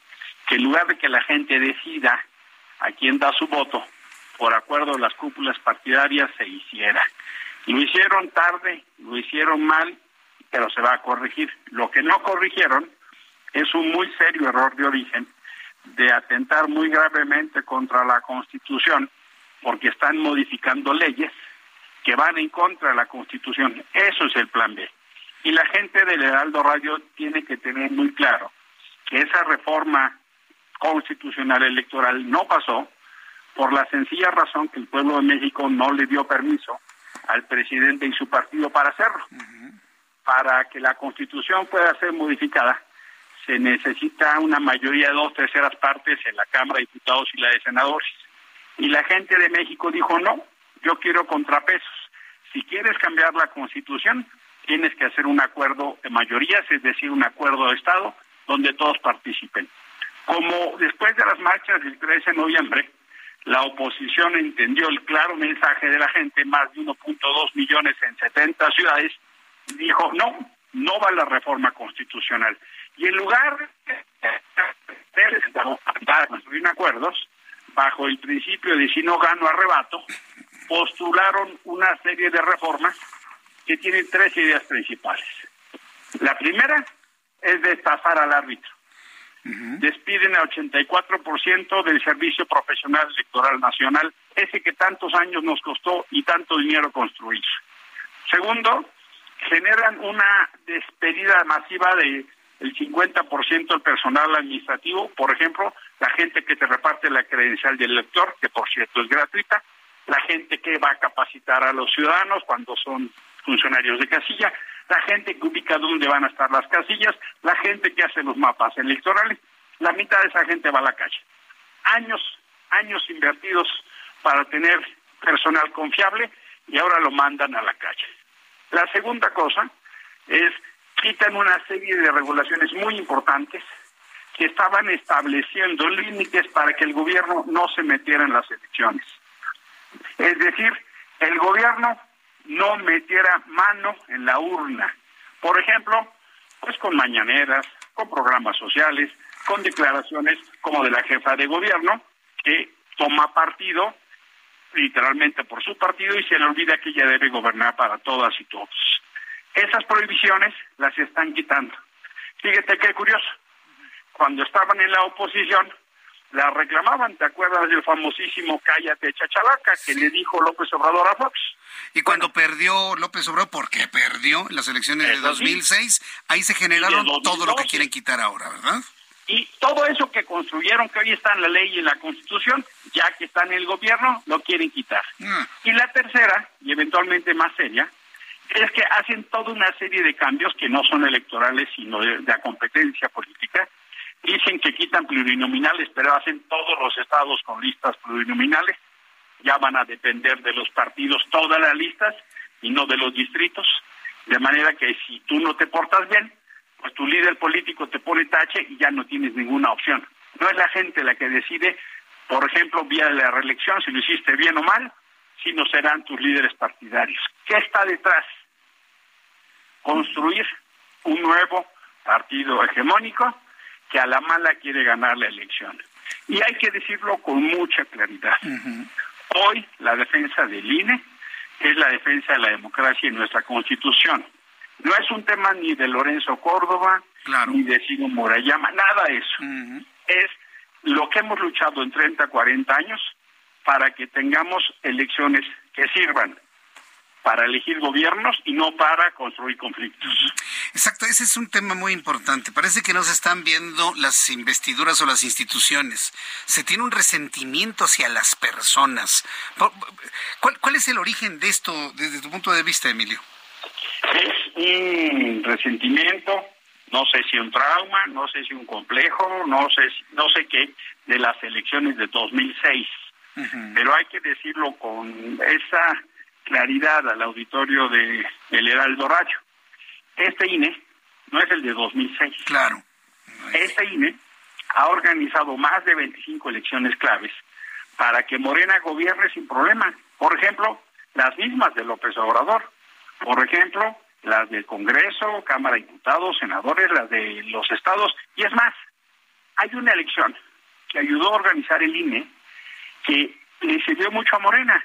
Que en lugar de que la gente decida a quién da su voto, por acuerdo de las cúpulas partidarias se hiciera. Lo hicieron tarde, lo hicieron mal, pero se va a corregir. Lo que no corrigieron es un muy serio error de origen de atentar muy gravemente contra la Constitución porque están modificando leyes que van en contra de la Constitución. Eso es el plan B. Y la gente del Heraldo Radio tiene que tener muy claro que esa reforma constitucional electoral no pasó por la sencilla razón que el pueblo de México no le dio permiso al presidente y su partido para hacerlo. Para que la constitución pueda ser modificada, se necesita una mayoría de dos terceras partes en la Cámara de Diputados y la de Senadores. Y la gente de México dijo, no, yo quiero contrapesos. Si quieres cambiar la constitución, tienes que hacer un acuerdo de mayorías, es decir, un acuerdo de Estado donde todos participen. Como después de las marchas del 13 de noviembre, la oposición entendió el claro mensaje de la gente, más de 1.2 millones en 70 ciudades, dijo, no, no va la reforma constitucional. Y en lugar de construir acuerdos, bajo el principio de si no gano arrebato, postularon una serie de reformas que tienen tres ideas principales. La primera es destazar al árbitro. Despiden al 84% del Servicio Profesional Electoral Nacional, ese que tantos años nos costó y tanto dinero construir. Segundo, generan una despedida masiva de el 50% del personal administrativo, por ejemplo, la gente que te reparte la credencial del elector, que por cierto es gratuita, la gente que va a capacitar a los ciudadanos cuando son funcionarios de casilla, la gente que ubica dónde van a estar las casillas, la gente que hace los mapas electorales, la mitad de esa gente va a la calle. Años, años invertidos para tener personal confiable y ahora lo mandan a la calle. La segunda cosa es quitan una serie de regulaciones muy importantes que estaban estableciendo límites para que el gobierno no se metiera en las elecciones. Es decir, el gobierno no metiera mano en la urna. Por ejemplo, pues con mañaneras, con programas sociales, con declaraciones como de la jefa de gobierno, que toma partido literalmente por su partido y se le olvida que ella debe gobernar para todas y todos. Esas prohibiciones las están quitando. Fíjate qué curioso. Cuando estaban en la oposición, la reclamaban, ¿te acuerdas del famosísimo Cállate Chachalaca que le dijo López Obrador a Fox? Y cuando perdió López Obrador, porque perdió en las elecciones de 2006, ahí se generaron todo lo que quieren quitar ahora, ¿verdad? Y todo eso que construyeron, que hoy está en la ley y en la constitución, ya que está en el gobierno, lo quieren quitar. Mm. Y la tercera, y eventualmente más seria, es que hacen toda una serie de cambios que no son electorales, sino de, de competencia política. Dicen que quitan plurinominales, pero hacen todos los estados con listas plurinominales. Ya van a depender de los partidos todas las listas y no de los distritos. De manera que si tú no te portas bien, pues tu líder político te pone tache y ya no tienes ninguna opción. No es la gente la que decide, por ejemplo, vía la reelección, si lo hiciste bien o mal, sino serán tus líderes partidarios. ¿Qué está detrás? Construir un nuevo partido hegemónico que a la mala quiere ganar la elección. Y hay que decirlo con mucha claridad. Hoy la defensa del INE es la defensa de la democracia y nuestra constitución. No es un tema ni de Lorenzo Córdoba, ni de Sino Murayama, nada de eso. Es lo que hemos luchado en 30, 40 años para que tengamos elecciones que sirvan para elegir gobiernos y no para construir conflictos. Exacto, ese es un tema muy importante. Parece que no se están viendo las investiduras o las instituciones. Se tiene un resentimiento hacia las personas. ¿Cuál, cuál es el origen de esto desde tu punto de vista, Emilio? Es un resentimiento, no sé si un trauma, no sé si un complejo, no sé, no sé qué, de las elecciones de 2006. Pero hay que decirlo con esa claridad al auditorio de el Heraldo Radio. Este INE no es el de 2006. Claro. Este INE ha organizado más de 25 elecciones claves para que Morena gobierne sin problema. Por ejemplo, las mismas de López Obrador. Por ejemplo, las del Congreso, Cámara de Diputados, senadores, las de los estados. Y es más, hay una elección que ayudó a organizar el INE que le sirvió mucho a Morena.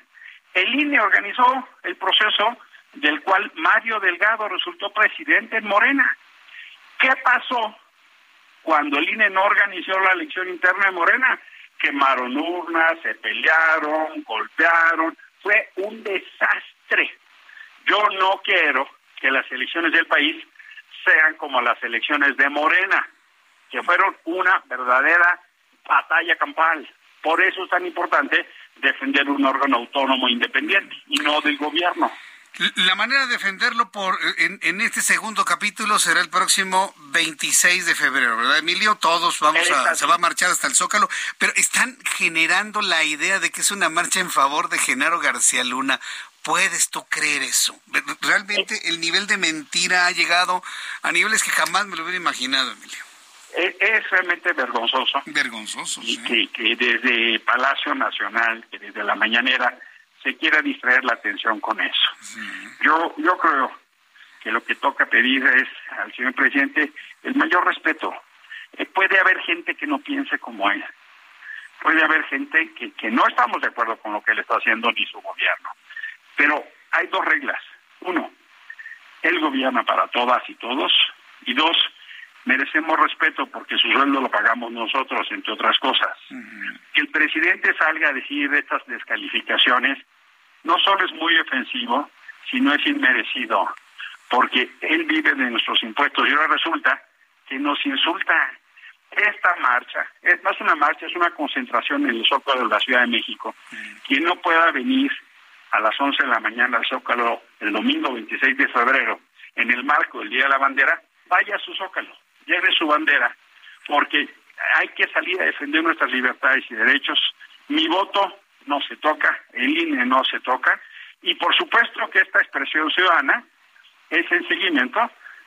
El INE organizó el proceso del cual Mario Delgado resultó presidente en Morena. ¿Qué pasó cuando el INE no organizó la elección interna de Morena? Quemaron urnas, se pelearon, golpearon, fue un desastre. Yo no quiero que las elecciones del país sean como las elecciones de Morena, que fueron una verdadera batalla campal. Por eso es tan importante defender un órgano autónomo independiente y no del gobierno. La manera de defenderlo por en, en, este segundo capítulo será el próximo 26 de febrero, ¿verdad, Emilio? Todos vamos a, se va a marchar hasta el Zócalo, pero están generando la idea de que es una marcha en favor de Genaro García Luna. ¿Puedes tú creer eso? Realmente el nivel de mentira ha llegado a niveles que jamás me lo hubiera imaginado, Emilio. Es, realmente vergonzoso. Vergonzoso, sí. Que, que desde Palacio Nacional, que desde la mañanera, se quiera distraer la atención con eso. Yo, yo creo que lo que toca pedir es al señor presidente el mayor respeto. Eh, puede haber gente que no piense como él. Puede haber gente que, que no estamos de acuerdo con lo que él está haciendo ni su gobierno. Pero hay dos reglas. Uno, él gobierna para todas y todos. Y dos, merecemos respeto porque su sueldo lo pagamos nosotros, entre otras cosas. Que el presidente salga a decir estas descalificaciones no solo es muy ofensivo, sino es inmerecido, porque él vive de nuestros impuestos y ahora resulta que nos insulta. Esta marcha, es más una marcha, es una concentración en el Zócalo de la Ciudad de México. Quien no pueda venir a las 11 de la mañana al Zócalo el domingo 26 de febrero, en el marco del Día de la Bandera, vaya a su Zócalo, lleve su bandera, porque hay que salir a defender nuestras libertades y derechos. Mi voto no se toca, el INE no se toca, y por supuesto que esta expresión ciudadana es en seguimiento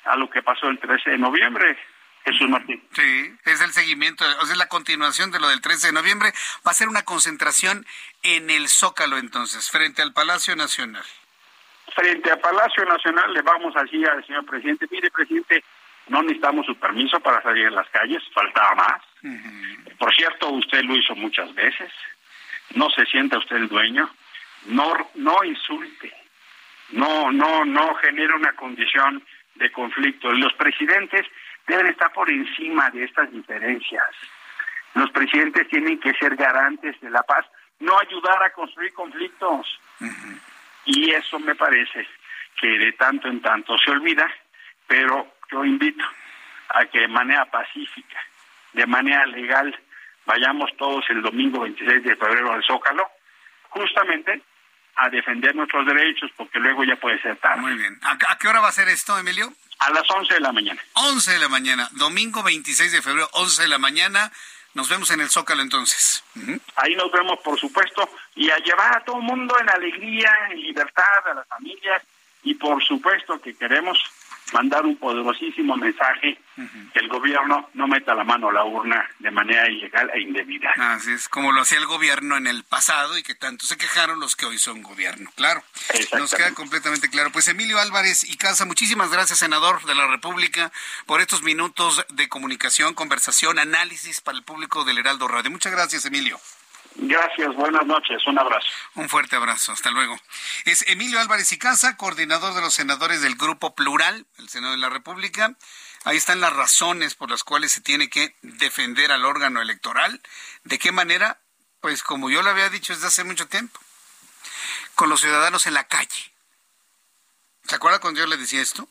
a lo que pasó el 13 de noviembre. Jesús Martín. Sí, es el seguimiento, o sea, es la continuación de lo del 13 de noviembre. Va a ser una concentración en el Zócalo entonces, frente al Palacio Nacional. Frente al Palacio Nacional le vamos allí al señor presidente, mire presidente, no necesitamos su permiso para salir en las calles, faltaba más. Por cierto, usted lo hizo muchas veces no se sienta usted el dueño, no, no insulte, no, no, no genere una condición de conflicto. Los presidentes deben estar por encima de estas diferencias. Los presidentes tienen que ser garantes de la paz, no ayudar a construir conflictos. Y eso me parece que de tanto en tanto se olvida, pero yo invito a que de manera pacífica, de manera legal, vayamos todos el domingo 26 de febrero al Zócalo, justamente a defender nuestros derechos, porque luego ya puede ser tarde. Muy bien. ¿A, qué hora va a ser esto, Emilio? A las 11 de la mañana. 11 de la mañana, domingo 26 de febrero, 11 de la mañana. Nos vemos en el Zócalo entonces. Ahí nos vemos, por supuesto, y a llevar a todo el mundo en alegría, en libertad, a las familias, y por supuesto que queremos mandar un poderosísimo mensaje que el gobierno no meta la mano a la urna de manera ilegal e indebida. Así es, como lo hacía el gobierno en el pasado y que tanto se quejaron los que hoy son gobierno, claro. Nos queda completamente claro. Pues Emilio Álvarez y Casa, muchísimas gracias, senador de la República, por estos minutos de comunicación, conversación, análisis para el público del Heraldo Radio. Muchas gracias, Emilio. Gracias, buenas noches, un abrazo. Un fuerte abrazo, hasta luego. Es Emilio Álvarez y Casa, coordinador de los senadores del Grupo Plural, el Senado de la República. Ahí están las razones por las cuales se tiene que defender al órgano electoral. ¿De qué manera? Pues como yo lo había dicho desde hace mucho tiempo, con los ciudadanos en la calle. ¿Se acuerda cuando yo le decía esto?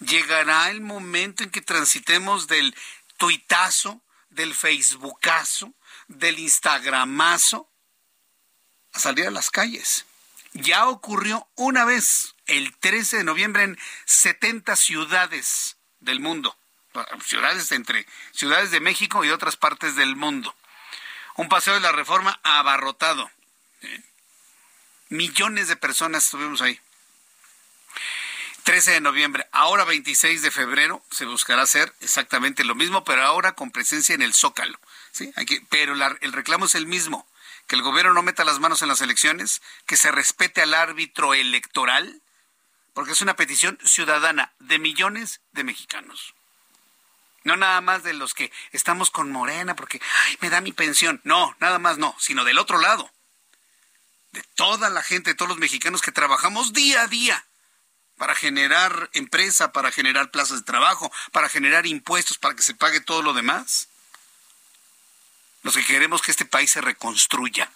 Llegará el momento en que transitemos del tuitazo, del facebookazo, del Instagramazo a salir a las calles. Ya ocurrió una vez, el 13 de noviembre, en 70 ciudades del mundo. Ciudades entre ciudades de México y otras partes del mundo. Un paseo de la reforma abarrotado. Millones de personas estuvimos ahí. 13 de noviembre, ahora 26 de febrero, se buscará hacer exactamente lo mismo, pero ahora con presencia en el Zócalo. ¿sí? pero el reclamo es el mismo, que el gobierno no meta las manos en las elecciones, que se respete al árbitro electoral, porque es una petición ciudadana de millones de mexicanos. No nada más de los que estamos con Morena porque me da mi pensión. No, nada más no, sino del otro lado. De toda la gente, de todos los mexicanos que trabajamos día a día para generar empresa, para generar plazas de trabajo, para generar impuestos, para que se pague todo lo demás los que queremos que este país se reconstruya.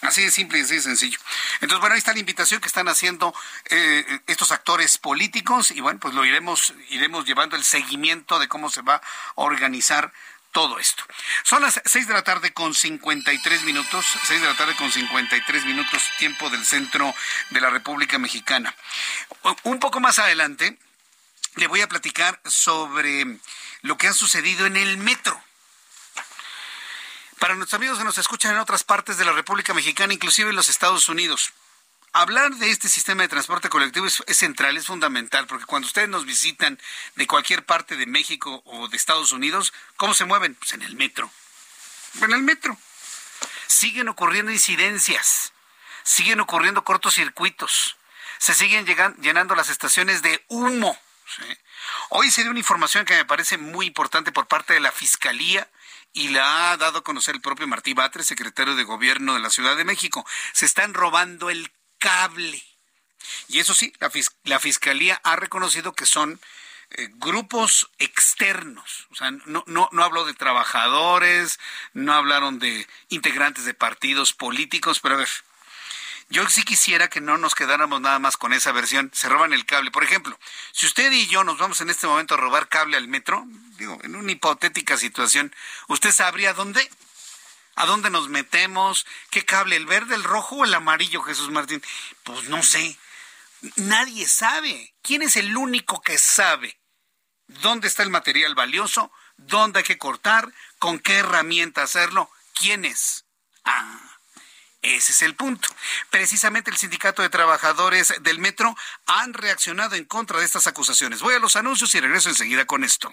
Así de simple y así de sencillo. Entonces, bueno, ahí está la invitación que están haciendo eh, estos actores políticos y bueno, pues lo iremos, iremos llevando el seguimiento de cómo se va a organizar todo esto. Son las 6 de la tarde con 53 minutos, 6 de la tarde con 53 minutos, tiempo del centro de la República Mexicana. Un poco más adelante le voy a platicar sobre lo que ha sucedido en el metro. Para nuestros amigos que nos escuchan en otras partes de la República Mexicana, inclusive en los Estados Unidos, hablar de este sistema de transporte colectivo es, central, es fundamental, porque cuando ustedes nos visitan de cualquier parte de México o de Estados Unidos, ¿cómo se mueven? Pues en el metro. En el metro. Siguen ocurriendo incidencias, siguen ocurriendo cortocircuitos, se siguen llenando las estaciones de humo. Hoy se dio una información que me parece muy importante por parte de la Fiscalía y la ha dado a conocer el propio Martí Batres, secretario de Gobierno de la Ciudad de México. Se están robando el cable. Y eso sí, la, Fiscalía ha reconocido que son eh, grupos externos. O sea, no, no, no habló de trabajadores, no hablaron de integrantes de partidos políticos, pero a ver, yo sí quisiera que no nos quedáramos nada más con esa versión. Se roban el cable. Por ejemplo, si usted y yo nos vamos en este momento a robar cable al metro, digo, en una hipotética situación, ¿usted sabría dónde? ¿A dónde nos metemos? ¿Qué cable? ¿El verde, el rojo o el amarillo, Jesús Martín? Pues no sé. Nadie sabe. ¿Quién es el único que sabe dónde está el material valioso? ¿Dónde hay que cortar? ¿Con qué herramienta hacerlo? ¿Quién es? Ah. Ese es el punto. Precisamente el sindicato de trabajadores del metro han reaccionado en contra de estas acusaciones. Voy a los anuncios y regreso enseguida con esto.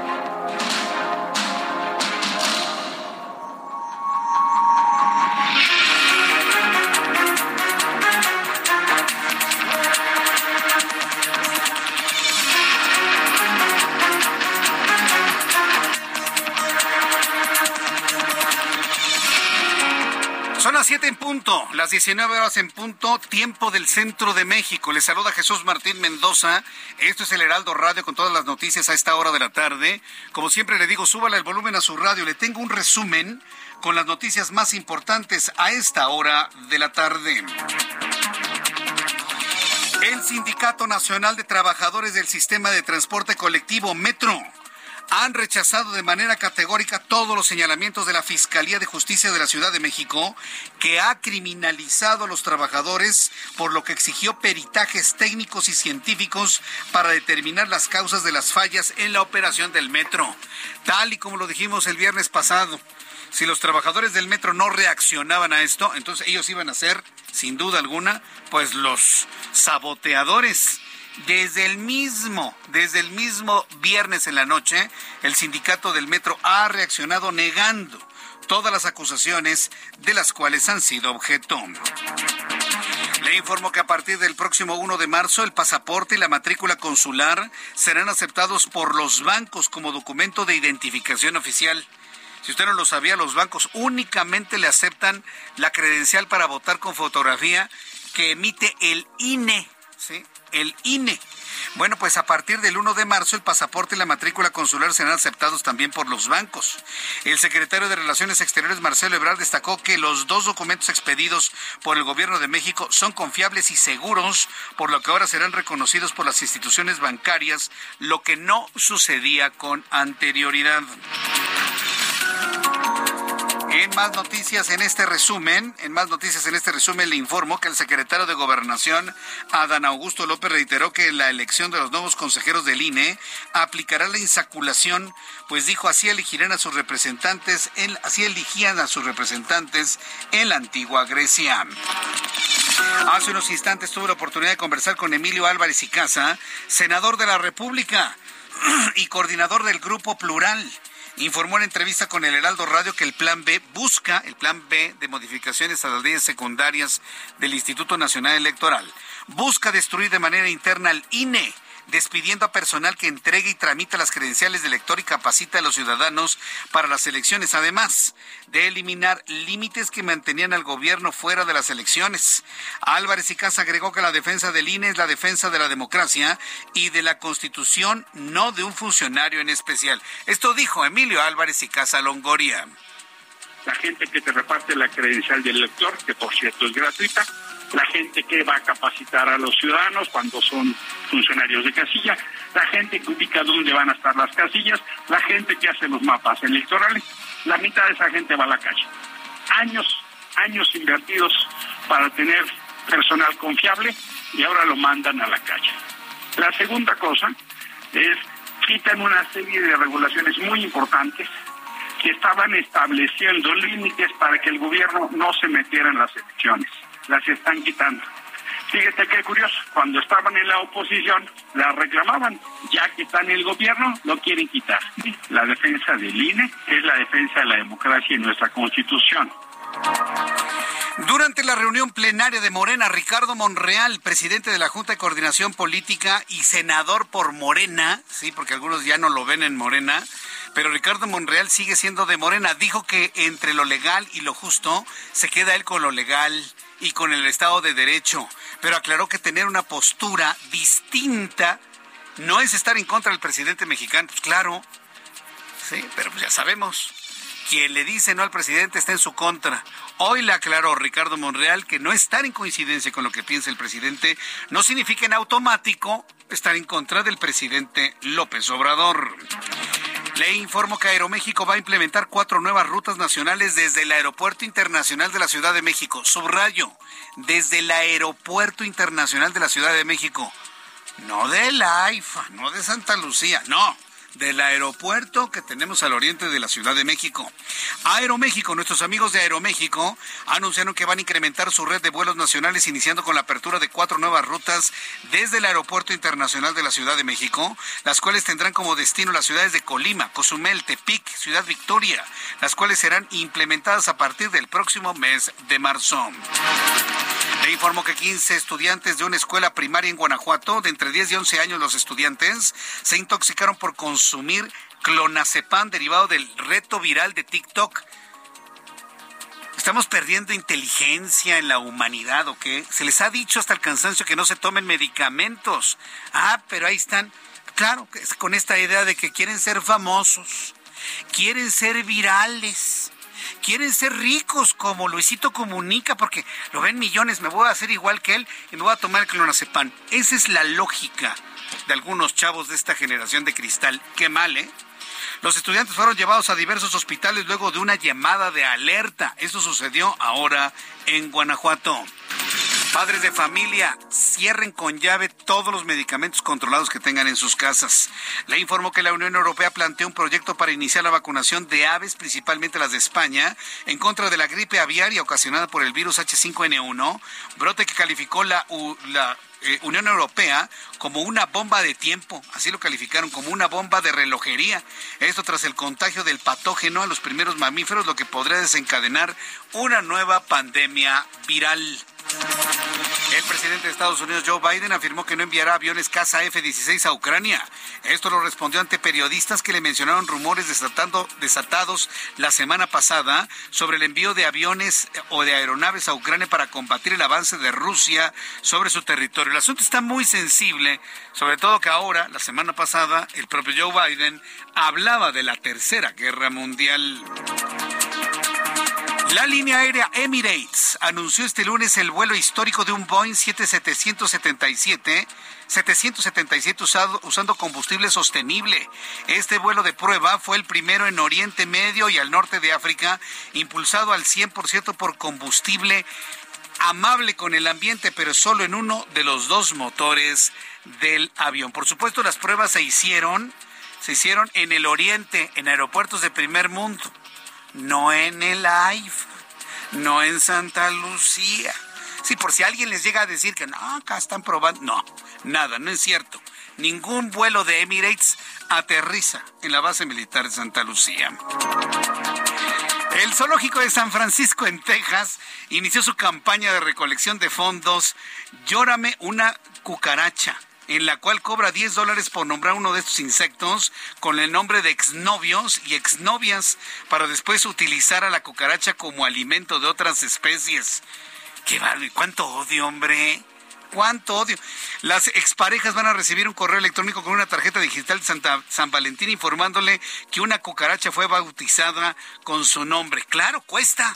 Las 7 en punto, las 19 horas en punto, tiempo del centro de México. Les saluda Jesús Martín Mendoza. Esto es el Heraldo Radio con todas las noticias a esta hora de la tarde. Como siempre le digo, súbale el volumen a su radio. Le tengo un resumen con las noticias más importantes a esta hora de la tarde. El Sindicato Nacional de Trabajadores del Sistema de Transporte Colectivo Metro han rechazado de manera categórica todos los señalamientos de la Fiscalía de Justicia de la Ciudad de México, que ha criminalizado a los trabajadores, por lo que exigió peritajes técnicos y científicos para determinar las causas de las fallas en la operación del metro, tal y como lo dijimos el viernes pasado. Si los trabajadores del metro no reaccionaban a esto, entonces ellos iban a ser, sin duda alguna, pues los saboteadores desde el mismo, desde el mismo viernes en la noche, el sindicato del metro ha reaccionado negando todas las acusaciones de las cuales han sido objeto. Le informo que a partir del próximo 1 de marzo el pasaporte y la matrícula consular serán aceptados por los bancos como documento de identificación oficial. Si usted no lo sabía, los bancos únicamente le aceptan la credencial para votar con fotografía que emite el INE. ¿sí? El INE. Bueno, pues a partir del 1 de marzo el pasaporte y la matrícula consular serán aceptados también por los bancos. El secretario de Relaciones Exteriores, Marcelo Ebrard, destacó que los dos documentos expedidos por el gobierno de México son confiables y seguros, por lo que ahora serán reconocidos por las instituciones bancarias, lo que no sucedía con anterioridad. En más noticias en este resumen, en más noticias en este resumen le informo que el secretario de Gobernación, Adán Augusto López, reiteró que la elección de los nuevos consejeros del INE aplicará la insaculación, pues dijo así elegirán a sus representantes, en, así elegían a sus representantes en la antigua Grecia. Hace unos instantes tuve la oportunidad de conversar con Emilio Álvarez y Casa, senador de la República. y coordinador del Grupo Plural, informó en entrevista con el Heraldo Radio que el Plan B busca, el Plan B de modificaciones a las leyes secundarias del Instituto Nacional Electoral, busca destruir de manera interna al INE despidiendo a personal que entregue y tramita las credenciales de elector y capacita a los ciudadanos para las elecciones, además de eliminar límites que mantenían al gobierno fuera de las elecciones. Álvarez y Casa agregó que la defensa del INE es la defensa de la democracia y de la Constitución, no de un funcionario en especial. Esto dijo Emilio Álvarez y Casa Longoria. La gente que te reparte la credencial del elector, que por cierto es gratuita, la gente que va a capacitar a los ciudadanos cuando son funcionarios de casilla, la gente que ubica dónde van a estar las casillas, la gente que hace los mapas electorales, la mitad de esa gente va a la calle. Años, años invertidos para tener personal confiable y ahora lo mandan a la calle. La segunda cosa es quitan una serie de regulaciones muy importantes que estaban estableciendo límites para que el gobierno no se metiera en las elecciones las están quitando. Fíjate qué curioso, cuando estaban en la oposición la reclamaban, ya que están en el gobierno lo quieren quitar. La defensa del INE es la defensa de la democracia y nuestra constitución. Durante la reunión plenaria de Morena, Ricardo Monreal, presidente de la Junta de Coordinación Política y senador por Morena, sí, porque algunos ya no lo ven en Morena, pero Ricardo Monreal sigue siendo de Morena, dijo que entre lo legal y lo justo se queda él con lo legal y con el Estado de Derecho, pero aclaró que tener una postura distinta no es estar en contra del presidente mexicano. Pues claro, sí, pero pues ya sabemos. Quien le dice no al presidente está en su contra. Hoy le aclaró Ricardo Monreal que no estar en coincidencia con lo que piensa el presidente no significa en automático estar en contra del presidente López Obrador. Le informo que Aeroméxico va a implementar cuatro nuevas rutas nacionales desde el Aeropuerto Internacional de la Ciudad de México. Subrayo, desde el Aeropuerto Internacional de la Ciudad de México. No de la AIFA, no de Santa Lucía, no del aeropuerto que tenemos al oriente de la Ciudad de México. Aeroméxico, nuestros amigos de Aeroméxico anunciaron que van a incrementar su red de vuelos nacionales iniciando con la apertura de cuatro nuevas rutas desde el Aeropuerto Internacional de la Ciudad de México, las cuales tendrán como destino las ciudades de Colima, Cozumel, Tepic, Ciudad Victoria, las cuales serán implementadas a partir del próximo mes de marzo. Le informo que 15 estudiantes de una escuela primaria en Guanajuato, de entre 10 y 11 años los estudiantes, se intoxicaron por consumir clonazepam derivado del reto viral de TikTok. ¿Estamos perdiendo inteligencia en la humanidad o qué? Se les ha dicho hasta el cansancio que no se tomen medicamentos. Ah, pero ahí están. Claro, con esta idea de que quieren ser famosos, quieren ser virales quieren ser ricos como Luisito Comunica porque lo ven millones, me voy a hacer igual que él y me voy a tomar el clonazepam. Esa es la lógica de algunos chavos de esta generación de cristal. Qué mal, ¿eh? Los estudiantes fueron llevados a diversos hospitales luego de una llamada de alerta. Eso sucedió ahora en Guanajuato. Padres de familia, cierren con llave todos los medicamentos controlados que tengan en sus casas. Le informó que la Unión Europea planteó un proyecto para iniciar la vacunación de aves, principalmente las de España, en contra de la gripe aviaria ocasionada por el virus H5N1, brote que calificó la, la eh, Unión Europea como una bomba de tiempo, así lo calificaron como una bomba de relojería. Esto tras el contagio del patógeno a los primeros mamíferos, lo que podría desencadenar una nueva pandemia viral. El presidente de Estados Unidos, Joe Biden, afirmó que no enviará aviones Casa F-16 a Ucrania. Esto lo respondió ante periodistas que le mencionaron rumores desatando, desatados la semana pasada sobre el envío de aviones o de aeronaves a Ucrania para combatir el avance de Rusia sobre su territorio. El asunto está muy sensible, sobre todo que ahora, la semana pasada, el propio Joe Biden hablaba de la Tercera Guerra Mundial. La línea aérea Emirates anunció este lunes el vuelo histórico de un Boeing 7777 777 usando combustible sostenible. Este vuelo de prueba fue el primero en Oriente Medio y al norte de África, impulsado al 100% por combustible amable con el ambiente, pero solo en uno de los dos motores del avión. Por supuesto, las pruebas se hicieron, se hicieron en el Oriente, en aeropuertos de primer mundo no en el AIFA, no en Santa Lucía. Sí, por si alguien les llega a decir que no, acá están probando. No, nada, no es cierto. ningún vuelo de Emirates aterriza en la base militar de Santa Lucía. El zoológico de San Francisco en Texas inició su campaña de recolección de fondos Llórame una cucaracha en la cual cobra 10 dólares por nombrar uno de estos insectos con el nombre de exnovios y exnovias para después utilizar a la cucaracha como alimento de otras especies. Qué barro, y cuánto odio, hombre. Cuánto odio. Las exparejas van a recibir un correo electrónico con una tarjeta digital de San Valentín informándole que una cucaracha fue bautizada con su nombre. Claro, cuesta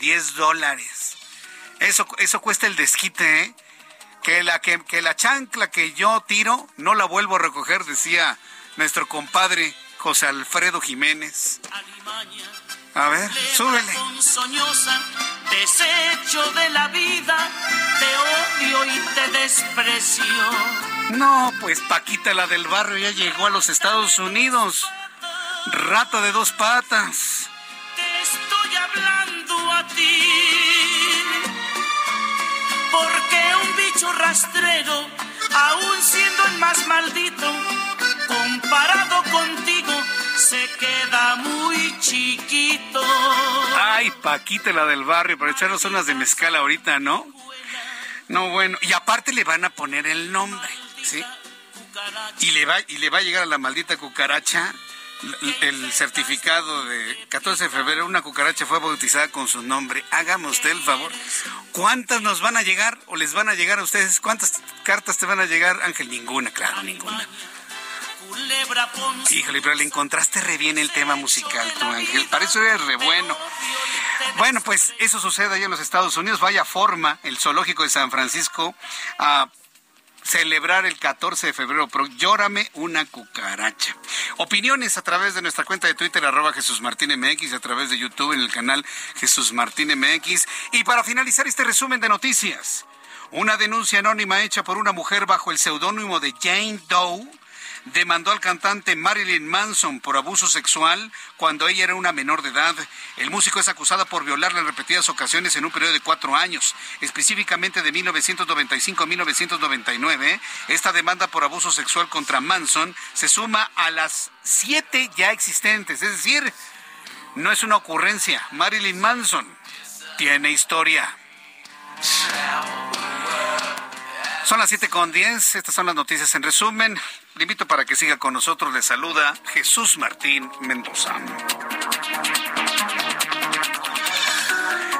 10 dólares. Eso, eso cuesta el desquite, ¿eh? que la, que, la chancla que yo tiro no la vuelvo a recoger, decía nuestro compadre José Alfredo Jiménez. A ver, súbele. Desecho de la vida, te odio y te desprecio. No, pues Paquita, la del barrio, ya llegó a los Estados Unidos. Rata de dos patas. Te estoy hablando a ti. Porque un bicho rastrero, aún siendo el más maldito, comparado contigo, se queda muy chiquito. Ay, Paquita, la del barrio, para echarnos unas de mezcal ahorita, ¿no? No, bueno, y aparte le van a poner el nombre, ¿sí? Y le va, y le va a llegar a la maldita cucaracha el certificado de 14 de febrero, una cucaracha fue bautizada con su nombre. Hágame usted el favor. ¿Cuántas nos van a llegar o les van a llegar a ustedes? ¿Cuántas cartas te van a llegar, Ángel? Ninguna, claro, ninguna. Híjole, pero le encontraste re bien el tema musical, tú, Ángel. Para eso eres re bueno. Bueno, pues eso sucede allá en los Estados Unidos. Vaya forma el zoológico de San Francisco a celebrar el 14 de febrero. Pero llórame una cucaracha. Opiniones a través de nuestra cuenta de Twitter, arroba Jesús Martín MX, a través de YouTube en el canal Jesús Martín MX. Y para finalizar este resumen de noticias, una denuncia anónima hecha por una mujer bajo el seudónimo de Jane Doe demandó al cantante Marilyn Manson por abuso sexual cuando ella era una menor de edad. El músico es acusado por violarla en repetidas ocasiones en un periodo de cuatro años, específicamente de 1995 a 1999. Esta demanda por abuso sexual contra Manson se suma a las siete ya existentes, es decir, no es una ocurrencia. Marilyn Manson tiene historia. Son las siete con diez. Estas son las noticias en resumen. Le invito para que siga con nosotros. Le saluda Jesús Martín Mendoza.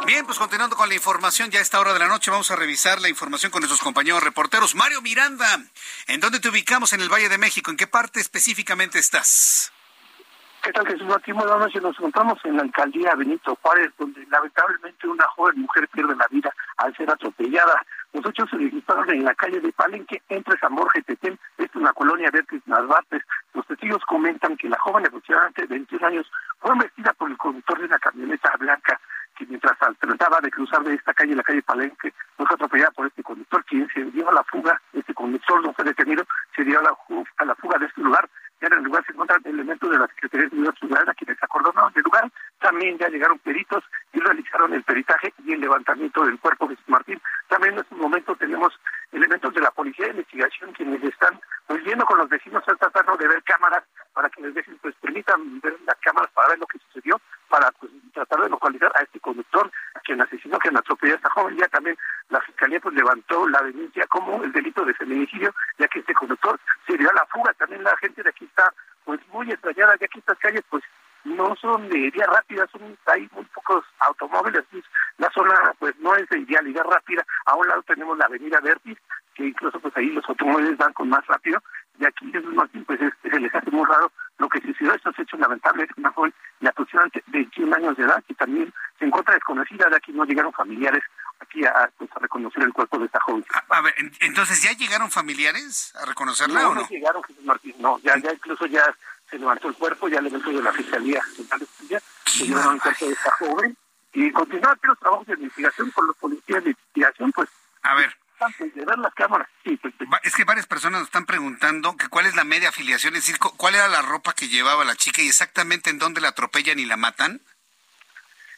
Bien, pues continuando con la información, ya a esta hora de la noche vamos a revisar la información con nuestros compañeros reporteros. Mario Miranda, ¿en dónde te ubicamos en el Valle de México? ¿En qué parte específicamente estás? ¿Qué tal, Jesús Martín? Buenas noches. Nos encontramos en la alcaldía Benito Juárez, donde lamentablemente una joven mujer pierde la vida al ser atropellada. Los hechos se registraron en la calle de Palenque, entre San Borja y Petén, esto en la colonia Vértiz Narvates. Los testigos comentan que la joven, aproximadamente de 21 años, fue vestida por el conductor de una camioneta blanca que mientras trataba de cruzar de esta calle, la calle Palenque, fue atropellada por este conductor, quien se dio a la fuga. Este conductor no fue detenido, se dio a la, a la fuga de este lugar ya en el lugar se encuentran elementos de la Secretaría de Seguridad Ciudadana quienes acordonaron el lugar. También ya llegaron peritos y realizaron el peritaje y el levantamiento del cuerpo de Martín. También en este momento tenemos elementos de la Policía de Investigación quienes están pues, con los vecinos, tratando de ver cámaras para que les dejen, pues permitan ver las cámaras para ver lo que sucedió, para pues, tratar de localizar a este conductor, a quien asesinó, quien atropelló a esta joven. Ya también la Fiscalía pues levantó la denuncia como el delito de feminicidio, ya que este conductor se dio a la fuga. También la gente de aquí está pues muy extrañada, ya que estas calles pues no son de vía rápida, son hay muy pocos automóviles, la zona pues no es de vialidad rápida, a un lado tenemos la avenida Vertis, que incluso pues ahí los automóviles van con más rápido, y aquí es más pues se les hace muy raro lo que sucedió, estos hechos lamentables, una joven de aproximadamente 21 años de edad, que también se encuentra desconocida, de aquí no llegaron familiares aquí a, pues, a reconocer el cuerpo de esta joven. A, ver, entonces, ¿ya llegaron familiares a reconocerla no, o no? No llegaron, Jesús Martín, no, ya, ya incluso ya se levantó el cuerpo, ya el evento de la Fiscalía ya se llevaron el cuerpo de esta joven y continuaron los trabajos de investigación con los policías de investigación, pues. A ver. De ver las cámaras. Sí, pues, es que varias personas nos están preguntando que cuál es la media afiliación, es decir, cuál era la ropa que llevaba la chica y exactamente en dónde la atropellan y la matan.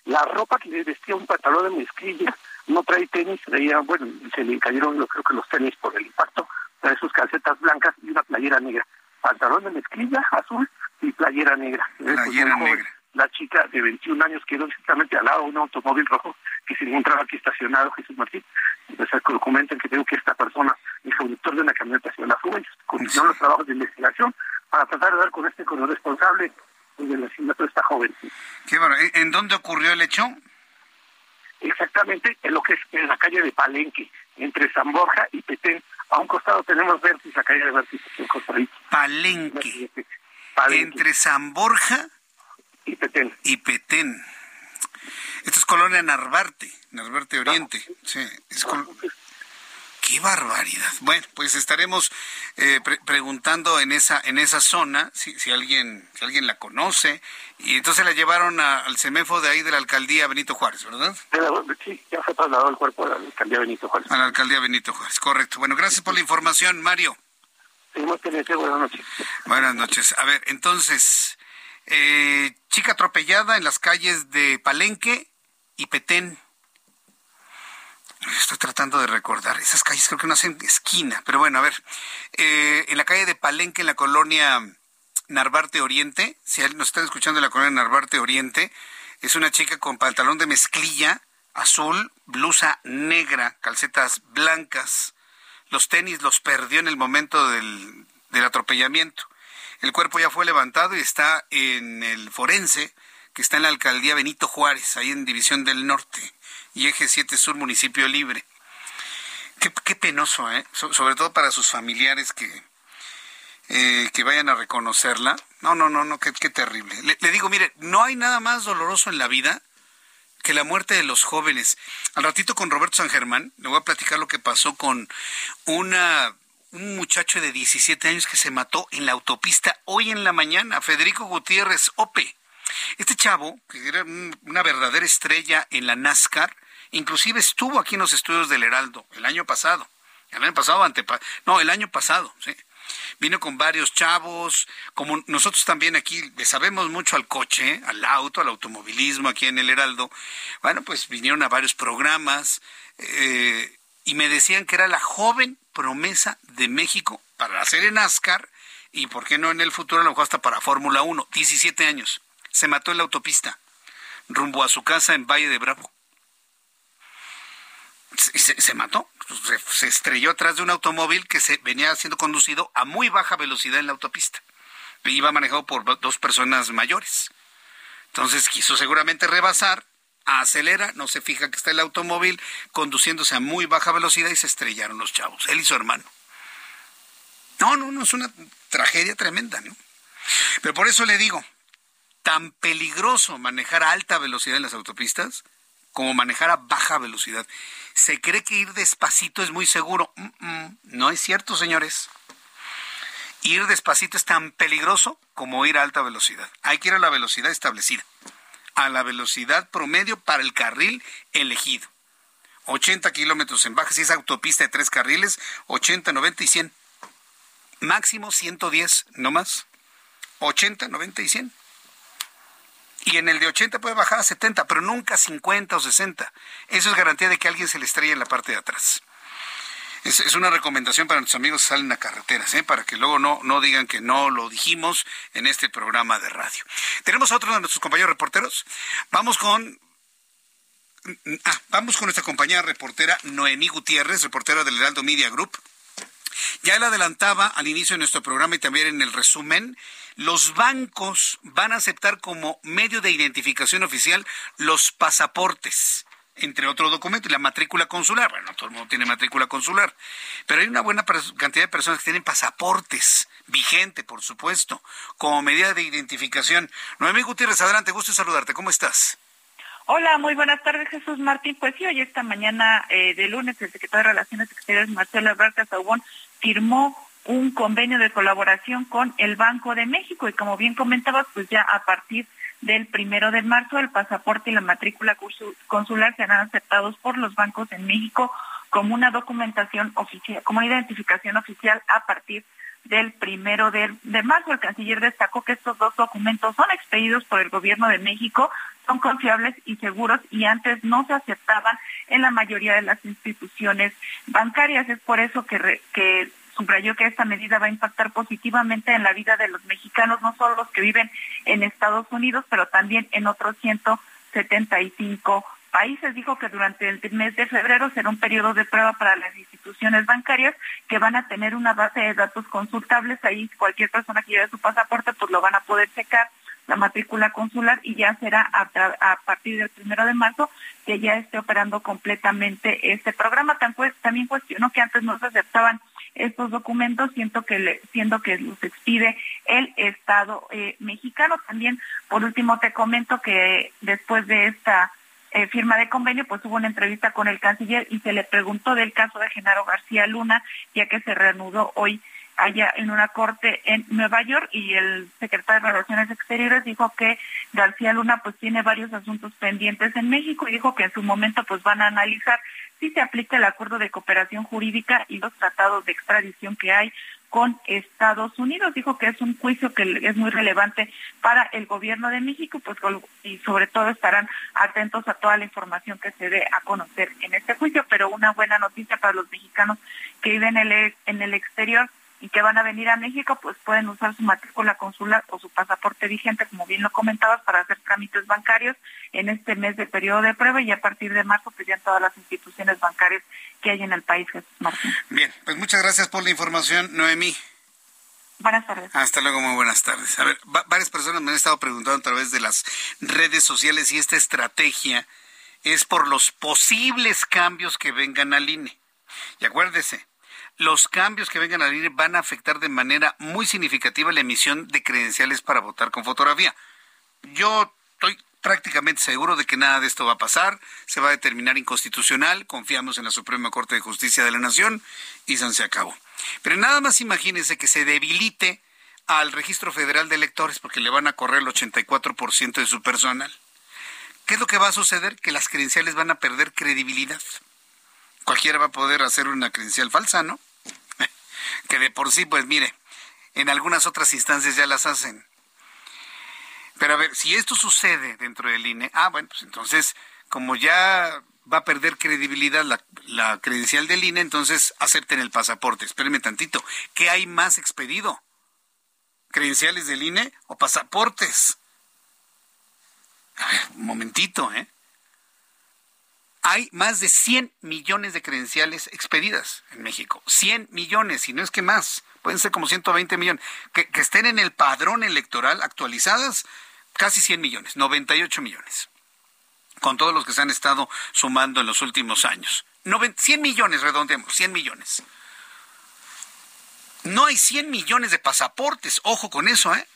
La ropa que vestía un pantalón de mezclilla, no trae tenis, traía, bueno, se le cayeron yo creo que los tenis por el impacto, trae sus calcetas blancas y una playera negra. Pantalón de mezclilla azul y playera negra. Playera negra. La chica de 21 años quedó exactamente al lado de un automóvil rojo que se encontraba aquí estacionado, Jesús Martín. Entonces comentan que tengo que esta persona el conductor de una camioneta hacia la fuga. Continuaron los trabajos de investigación para tratar de dar con este con el responsable del asesinato de esta joven. Qué bueno. ¿En dónde ocurrió el hecho? Exactamente en lo que es en la calle de Palenque, entre San Borja y Petén. A un costado tenemos Vértice, la calle de Vértice, Palenque. Palenque. Entre San Borja y Petén. Y Petén. Esto es colonia Narvarte, Narvarte Oriente. Sí, es Qué barbaridad. Bueno, pues estaremos eh, preguntando en esa en esa zona si, si alguien si alguien la conoce y entonces la llevaron al CEMEFO de ahí de la alcaldía Benito Juárez, ¿verdad? Sí, ya fue trasladado el cuerpo a la alcaldía Benito Juárez. A la alcaldía Benito Juárez, correcto. Bueno, gracias por la información, Mario. Seguimos teniendo buenas noches. Buenas noches. A ver, entonces, eh, chica atropellada en las calles de Palenque y Petén. Estoy tratando de recordar. Esas calles creo que no hacen esquina. Pero bueno, a ver. Eh, en la calle de Palenque, en la colonia Narvarte Oriente, si nos están escuchando en la colonia Narvarte Oriente, es una chica con pantalón de mezclilla azul, blusa negra, calcetas blancas. Los tenis los perdió en el momento del, del atropellamiento. El cuerpo ya fue levantado y está en el forense, que está en la alcaldía Benito Juárez, ahí en División del Norte y Eje 7 Sur, municipio libre. Qué, penoso, ¿eh? sobre todo para sus familiares que, eh, que vayan a reconocerla. No, no, no, no, qué, terrible. Le, digo, mire, no hay nada más doloroso en la vida que la muerte de los jóvenes. Al ratito con Roberto San Germán le voy a platicar lo que pasó con una un muchacho de 17 años que se mató en la autopista hoy en la mañana, Federico Gutiérrez Ope. Este chavo, que era una verdadera estrella en la NASCAR, inclusive estuvo aquí en los estudios del Heraldo el año pasado. El año pasado, no, el año pasado, sí. Vino con varios chavos, como nosotros también aquí le sabemos mucho al coche, al auto, al automovilismo aquí en el Heraldo. Bueno, pues vinieron a varios programas eh, y me decían que era la joven promesa de México para hacer en NASCAR y, ¿por qué no en el futuro? A lo mejor hasta para Fórmula 1, 17 años se mató en la autopista, rumbo a su casa en Valle de Bravo. Se, mató, se, estrelló atrás de un automóvil que se venía siendo conducido a muy baja velocidad en la autopista. Iba manejado por dos personas mayores. Entonces quiso seguramente rebasar, acelera, no se fija que está el automóvil conduciéndose a muy baja velocidad y se estrellaron los chavos, él y su hermano. No, no, no, es una tragedia tremenda, ¿no? Pero por eso le digo, tan peligroso manejar a alta velocidad en las autopistas como manejar a baja velocidad. Se cree que ir despacito es muy seguro. no es cierto, señores. Ir despacito es tan peligroso como ir a alta velocidad. Hay que ir a la velocidad establecida, a la velocidad promedio para el carril elegido. 80 kilómetros en baja, si es autopista de tres carriles, 80, 90 y 100. Máximo 110, no más. 80, 90 y 100 y en el de 80 puede bajar a 70, pero nunca 50 o 60. Eso es garantía de que alguien se le estrella en la parte de atrás. Es, una recomendación para nuestros amigos que salen a carreteras, ¿eh? para que luego no, no digan que no lo dijimos en este programa de radio. Tenemos a otro de nuestros compañeros reporteros. Vamos con ah, vamos con nuestra compañera reportera Noemí Gutiérrez, reportera del Heraldo Media Group. Ya le adelantaba al inicio de nuestro programa y también en el resumen los bancos van a aceptar como medio de identificación oficial los pasaportes entre otros documentos, y la matrícula consular. Bueno, todo el mundo tiene matrícula consular, pero hay una buena cantidad de personas que tienen pasaportes, vigente, por supuesto, como medida de identificación. Noemí Gutiérrez, adelante, gusto saludarte. ¿Cómo estás? Hola, muy buenas tardes, Jesús Martín. Pues sí, hoy esta mañana eh, de lunes el secretario de Relaciones Exteriores, Marcelo Ebrard Saubón, firmó un convenio de colaboración con el Banco de México y como bien comentabas, pues ya a partir del primero de marzo el pasaporte y la matrícula consular serán aceptados por los bancos en México como una documentación oficial, como identificación oficial a partir del primero de, de, marzo. El canciller destacó que estos dos documentos son expedidos por el gobierno de México, son confiables y seguros y antes no se aceptaban en la mayoría de las instituciones bancarias. Es por eso que, que subrayó que esta medida va a impactar positivamente en la vida de los mexicanos, no solo los que viven en Estados Unidos, pero también en otros 175 países. Dijo que durante el mes de febrero será un periodo de prueba para las instituciones bancarias que van a tener una base de datos consultables. Ahí cualquier persona que lleve su pasaporte pues lo van a poder checar la matrícula consular y ya será a, partir del primero de marzo que ya esté operando completamente este programa. También cuestionó que antes no se aceptaban estos documentos, siento que le, siendo que los expide el Estado eh, mexicano. También, por último, te comento que después de esta eh, firma de convenio, pues hubo una entrevista con el canciller y se le preguntó del caso de Genaro García Luna, ya que se reanudó hoy allá en una corte en Nueva York y el secretario de Relaciones Exteriores dijo que García Luna pues tiene varios asuntos pendientes en México y dijo que en su momento pues van a analizar si se aplica el acuerdo de cooperación jurídica y los tratados de extradición que hay con Estados Unidos. Dijo que es un juicio que es muy relevante para el gobierno de México pues, y sobre todo estarán atentos a toda la información que se dé a conocer en este juicio. Pero una buena noticia para los mexicanos que viven en el, en el exterior y que van a venir a México, pues pueden usar su matrícula consular o su pasaporte vigente, como bien lo comentabas, para hacer trámites bancarios en este mes de periodo de prueba y a partir de marzo pues ya en todas las instituciones bancarias que hay en el país, Jesús Martín. Bien, pues muchas gracias por la información, Noemí. Buenas tardes. Hasta luego, muy buenas tardes. A ver, varias personas me han estado preguntando a través de las redes sociales si esta estrategia es por los posibles cambios que vengan al INE. Y acuérdese, los cambios que vengan a venir van a afectar de manera muy significativa la emisión de credenciales para votar con fotografía. Yo estoy prácticamente seguro de que nada de esto va a pasar, se va a determinar inconstitucional, confiamos en la Suprema Corte de Justicia de la Nación y se acabó. Pero nada más imagínense que se debilite al Registro Federal de Electores porque le van a correr el 84% de su personal. ¿Qué es lo que va a suceder? Que las credenciales van a perder credibilidad. Cualquiera va a poder hacer una credencial falsa, ¿no? Que de por sí, pues mire, en algunas otras instancias ya las hacen. Pero a ver, si esto sucede dentro del INE, ah, bueno, pues entonces, como ya va a perder credibilidad la, credencial del INE, entonces acepten el pasaporte. Espérenme tantito, ¿qué hay más expedido? ¿Credenciales del INE o pasaportes? A ver, un momentito, ¿eh? Hay más de 100 millones de credenciales expedidas en México. 100 millones, y no es que más. Pueden ser como 120 millones. Que, estén en el padrón electoral actualizadas, casi 100 millones, 98 millones. Con todos los que se han estado sumando en los últimos años. 100 millones, redondeemos, 100 millones. No hay 100 millones de pasaportes. Ojo con eso, ¿eh?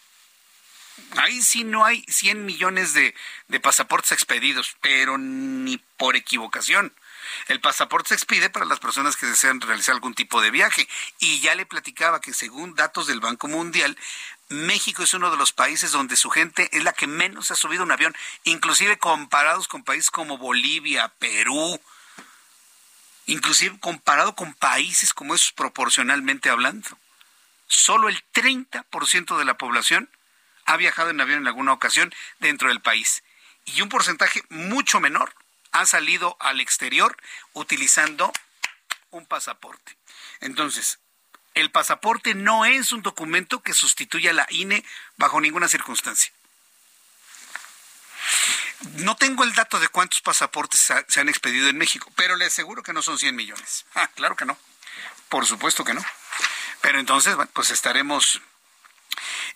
Ahí sí no hay 100 millones de, pasaportes expedidos, pero ni por equivocación. El pasaporte se expide para las personas que desean realizar algún tipo de viaje. Y ya le platicaba que según datos del Banco Mundial, México es uno de los países donde su gente es la que menos ha subido un avión, inclusive comparados con países como Bolivia, Perú, inclusive comparado con países como esos proporcionalmente hablando. Solo el 30% de la población ha viajado en avión en alguna ocasión dentro del país. Y un porcentaje mucho menor ha salido al exterior utilizando un pasaporte. Entonces, el pasaporte no es un documento que sustituya a la INE bajo ninguna circunstancia. No tengo el dato de cuántos pasaportes se han expedido en México, pero le aseguro que no son 100 millones. Ah, claro que no. Por supuesto que no. Pero entonces, pues estaremos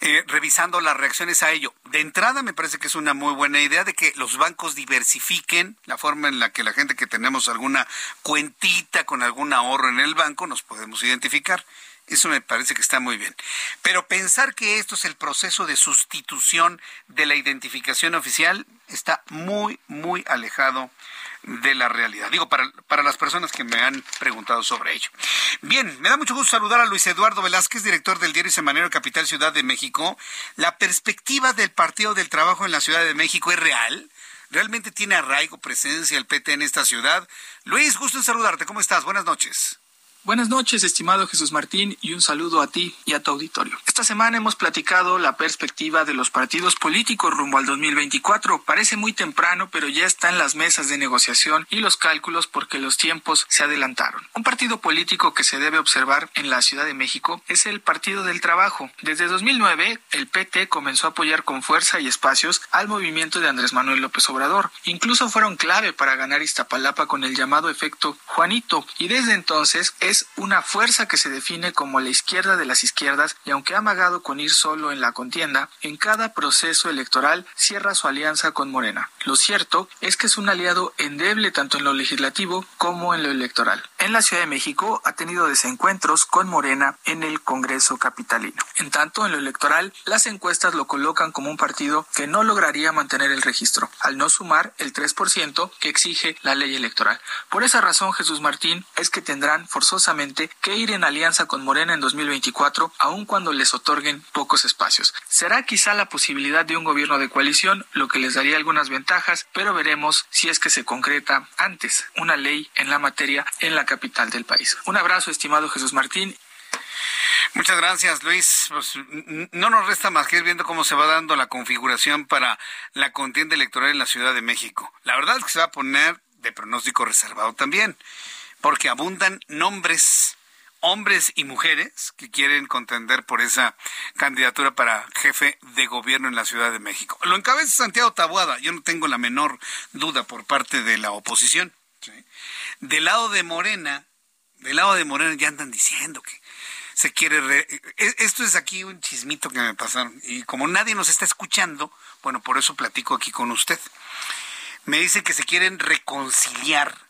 eh, revisando las reacciones a ello. De entrada me parece que es una muy buena idea de que los bancos diversifiquen la forma en la que la gente que tenemos alguna cuentita con algún ahorro en el banco nos podemos identificar. Eso me parece que está muy bien. Pero pensar que esto es el proceso de sustitución de la identificación oficial está muy, muy alejado de la realidad. Digo, para, para las personas que me han preguntado sobre ello. Bien, me da mucho gusto saludar a Luis Eduardo Velázquez, director del diario Semanero Capital Ciudad de México. ¿La perspectiva del Partido del Trabajo en la Ciudad de México es real? ¿Realmente tiene arraigo, presencia el PT en esta ciudad? Luis, gusto en saludarte. ¿Cómo estás? Buenas noches. Buenas noches, estimado Jesús Martín, y un saludo a ti y a tu auditorio. Esta semana hemos platicado la perspectiva de los partidos políticos rumbo al 2024. Parece muy temprano, pero ya están las mesas de negociación y los cálculos porque los tiempos se adelantaron. Un partido político que se debe observar en la Ciudad de México es el Partido del Trabajo. Desde 2009, el PT comenzó a apoyar con fuerza y espacios al movimiento de Andrés Manuel López Obrador. Incluso fueron clave para ganar Iztapalapa con el llamado efecto Juanito, y desde entonces es una fuerza que se define como la izquierda de las izquierdas y aunque ha amagado con ir solo en la contienda, en cada proceso electoral cierra su alianza con Morena. Lo cierto es que es un aliado endeble tanto en lo legislativo como en lo electoral. En la Ciudad de México ha tenido desencuentros con Morena en el Congreso capitalino. En tanto, en lo electoral, las encuestas lo colocan como un partido que no lograría mantener el registro, al no sumar el 3% que exige la ley electoral. Por esa razón, Jesús Martín, es que tendrán forzosamente que ir en alianza con Morena en 2024, aun cuando les otorguen pocos espacios. Será quizá la posibilidad de un gobierno de coalición, lo que les daría algunas ventajas, pero veremos si es que se concreta antes una ley en la materia en la capital del país. Un abrazo, estimado Jesús Martín. Muchas gracias, Luis. Pues, no nos resta más que ir viendo cómo se va dando la configuración para la contienda electoral en la Ciudad de México. La verdad es que se va a poner de pronóstico reservado también porque abundan nombres, hombres y mujeres que quieren contender por esa candidatura para jefe de gobierno en la Ciudad de México. Lo encabeza Santiago Tabuada, yo no tengo la menor duda por parte de la oposición. Del lado de Morena, del lado de Morena ya andan diciendo que se quiere... E, esto es aquí un chismito que me pasaron y como nadie nos está escuchando, bueno, por eso platico aquí con usted. Me dice que se quieren reconciliar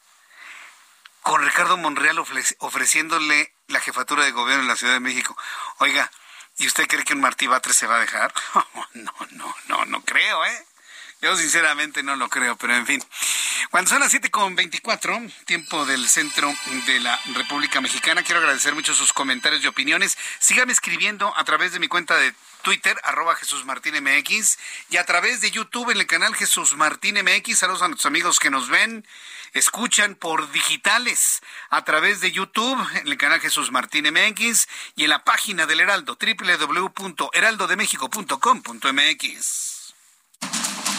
con Ricardo Monreal ofreciéndole la jefatura de gobierno en la Ciudad de México. Oiga, ¿y usted cree que un Martí Batres se va a dejar? no, no, no, no creo, ¿eh? Yo sinceramente no lo creo, pero en fin. Cuando son las 7.24, tiempo del centro de la República Mexicana, quiero agradecer mucho sus comentarios y opiniones. Síganme escribiendo a través de mi cuenta de Twitter, arroba Jesús Martín MX, y a través de YouTube en el canal Jesús Martín MX. Saludos a nuestros amigos que nos ven, escuchan por digitales a través de YouTube en el canal Jesús Martín MX y en la página del Heraldo, www.heraldodemexico.com.mx.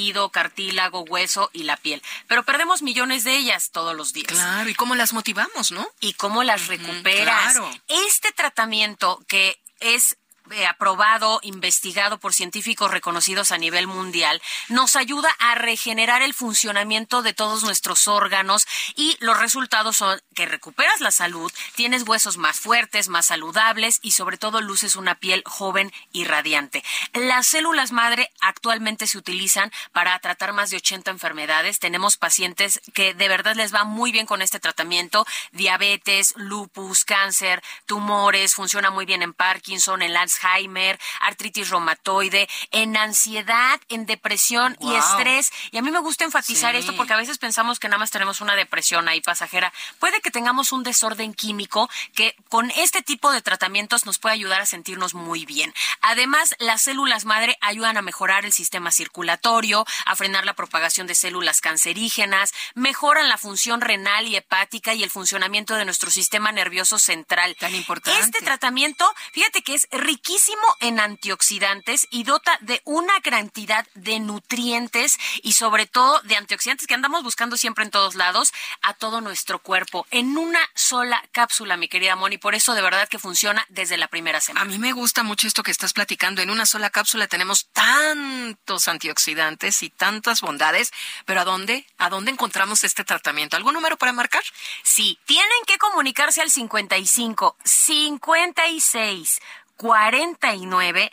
tejido, cartílago, hueso y la piel. Pero perdemos millones de ellas todos los días. Claro, ¿y cómo las motivamos, no? Y cómo las recuperas. claro. Este tratamiento que es eh, aprobado, investigado por científicos reconocidos a nivel mundial, nos ayuda a regenerar el funcionamiento de todos nuestros órganos y los resultados son que recuperas la salud, tienes huesos más fuertes, más saludables y sobre todo luces una piel joven y radiante. Las células madre actualmente se utilizan para tratar más de 80 enfermedades. Tenemos pacientes que de verdad les va muy bien con este tratamiento, diabetes, lupus, cáncer, tumores, funciona muy bien en Parkinson, en Alzheimer, artritis reumatoide, en ansiedad, en depresión y estrés. Y a mí me gusta enfatizar Sí. esto porque a veces pensamos que nada más tenemos una depresión ahí pasajera. Puede que tengamos un desorden químico que con este tipo de tratamientos nos puede ayudar a sentirnos muy bien. Además, las células madre ayudan a mejorar el sistema circulatorio, a frenar la propagación de células cancerígenas, mejoran la función renal y hepática y el funcionamiento de nuestro sistema nervioso central. Tan importante. Este tratamiento, fíjate que es riquísimo en antioxidantes y dota de una cantidad de nutrientes y sobre todo de antioxidantes que andamos buscando siempre en todos lados a todo nuestro cuerpo en una sola cápsula, mi querida Moni. Por eso de verdad que funciona desde la primera semana. A mí me gusta mucho esto que estás platicando. En una sola cápsula tenemos tantos antioxidantes y tantas bondades, pero ¿a dónde? ¿A dónde encontramos este tratamiento? ¿Algún número para marcar? Sí, tienen que comunicarse al 55 56 49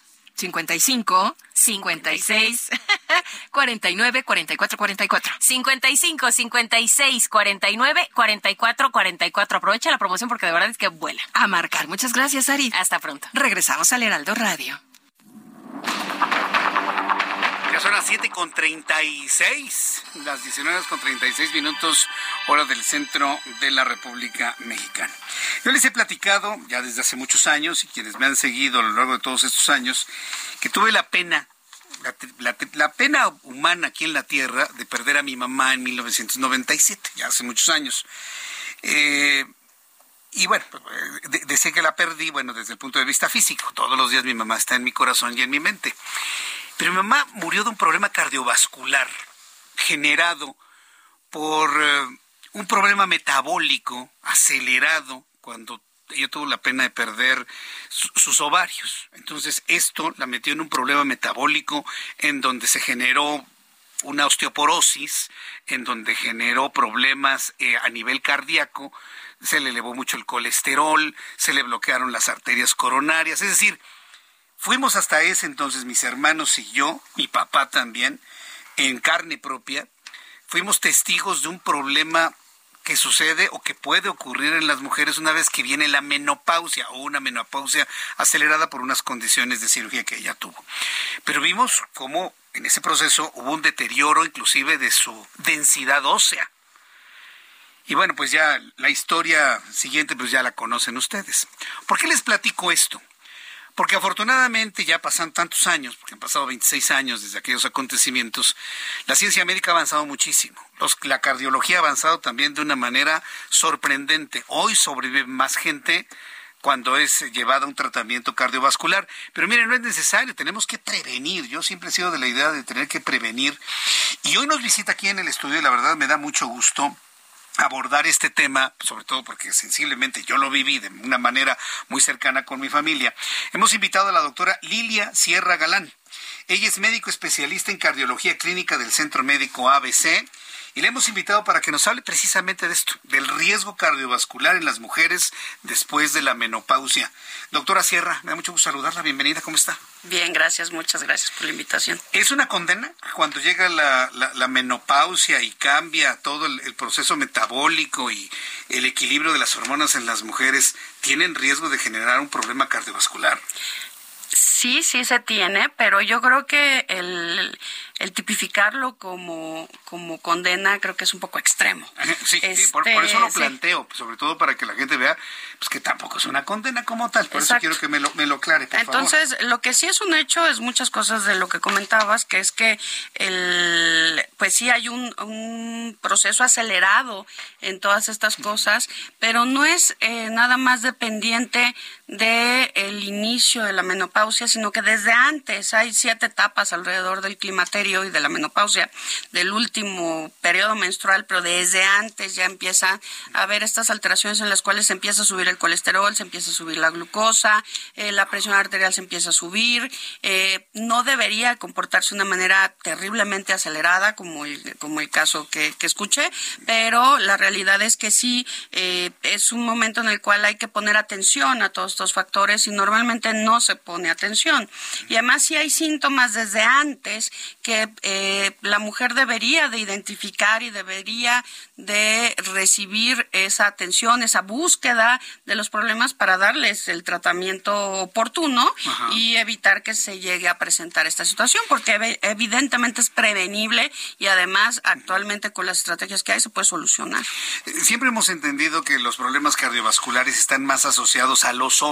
55, 56, 49, 44, 44. 55 56 49 44 44. Aprovecha la promoción porque de verdad es que vuela. A marcar. Muchas gracias, Ari. Hasta pronto. Regresamos al Heraldo Radio. Son las 7 con 36, las 19 con 36 minutos, hora del centro de la República Mexicana. Yo les he platicado ya desde hace muchos años y quienes me han seguido a lo largo de todos estos años, que tuve la pena, la, pena humana aquí en la Tierra de perder a mi mamá en 1997, ya hace muchos años. Eh, y bueno, desde que la perdí, bueno, desde el punto de vista físico, todos los días mi mamá está en mi corazón y en mi mente. Pero mi mamá murió de un problema cardiovascular generado por eh, un problema metabólico acelerado cuando ella tuvo la pena de perder sus ovarios. Entonces esto la metió en un problema metabólico en donde se generó una osteoporosis, en donde generó problemas eh, a nivel cardíaco, se le elevó mucho el colesterol, se le bloquearon las arterias coronarias, es decir, fuimos hasta ese entonces mis hermanos y yo, mi papá también, en carne propia, fuimos testigos de un problema que sucede o que puede ocurrir en las mujeres una vez que viene la menopausia o una menopausia acelerada por unas condiciones de cirugía que ella tuvo. Pero vimos cómo en ese proceso hubo un deterioro inclusive de su densidad ósea. Y bueno, pues ya la historia siguiente pues ya la conocen ustedes. ¿Por qué les platico esto? Porque afortunadamente ya pasan tantos años, porque han pasado 26 años desde aquellos acontecimientos, la ciencia médica ha avanzado muchísimo. la cardiología ha avanzado también de una manera sorprendente. Hoy sobrevive más gente cuando es llevada a un tratamiento cardiovascular. Pero miren, no es necesario, tenemos que prevenir. Yo siempre he sido de la idea de tener que prevenir. Y hoy nos visita aquí en el estudio y la verdad me da mucho gusto abordar este tema, sobre todo porque sensiblemente yo lo viví de una manera muy cercana con mi familia, hemos invitado a la doctora Lilia Sierra Galán. Ella es médico especialista en cardiología clínica del Centro Médico ABC y le hemos invitado para que nos hable precisamente de esto, del riesgo cardiovascular en las mujeres después de la menopausia. Doctora Sierra, me da mucho gusto saludarla. Bienvenida, ¿cómo está? Bien, gracias, muchas gracias por la invitación. ¿Es una condena cuando llega la, menopausia y cambia todo el, el, proceso metabólico y el equilibrio de las hormonas en las mujeres? ¿Tienen riesgo de generar un problema cardiovascular? Sí, sí se tiene, pero yo creo que el, el tipificarlo como, como condena creo que es un poco extremo. Sí, por, eso lo este, planteo, sobre todo para que la gente vea pues que tampoco es una condena como tal. Por eso quiero que me lo, me lo aclare, por Entonces, lo que sí es un hecho es muchas cosas de lo que comentabas, que es que el, pues sí hay un, un proceso acelerado en todas estas cosas, pero no es eh, nada más dependiente del el inicio de la menopausia, sino que desde antes hay siete etapas alrededor del climaterio y de la menopausia, del último periodo menstrual, pero desde antes ya empieza a haber estas alteraciones en las cuales se empieza a subir el colesterol, se empieza a subir la glucosa, eh, la presión arterial se empieza a subir. Eh, no debería comportarse de una manera terriblemente acelerada, como el, caso que, escuché, pero la realidad es que sí eh, es un momento en el cual hay que poner atención a todos estos factores y normalmente no se pone atención. Y además si hay síntomas desde antes que eh, la mujer debería de identificar y debería de recibir esa atención, esa búsqueda de los problemas para darles el tratamiento oportuno y evitar que se llegue a presentar esta situación, porque evidentemente es prevenible y además actualmente con las estrategias que hay se puede solucionar. Siempre hemos entendido que los problemas cardiovasculares están más asociados a los hombres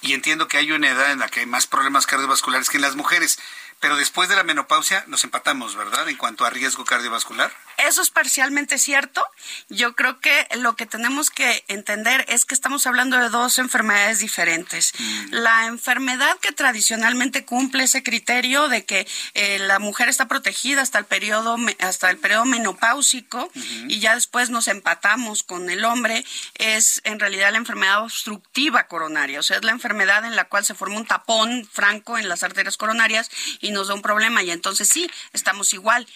y entiendo que hay una edad en la que hay más problemas cardiovasculares que en las mujeres. Pero después de la menopausia nos empatamos, ¿verdad? En cuanto a riesgo cardiovascular. Eso es parcialmente cierto. Yo creo que lo que tenemos que entender es que estamos hablando de dos enfermedades diferentes. Mm. La enfermedad que tradicionalmente cumple ese criterio de que eh, la mujer está protegida hasta el periodo hasta el periodo menopáusico y ya después nos empatamos con el hombre es en realidad la enfermedad obstructiva coronaria, o sea, es la enfermedad en la cual se forma un tapón franco en las arterias coronarias y nos da un problema y entonces sí, estamos igual,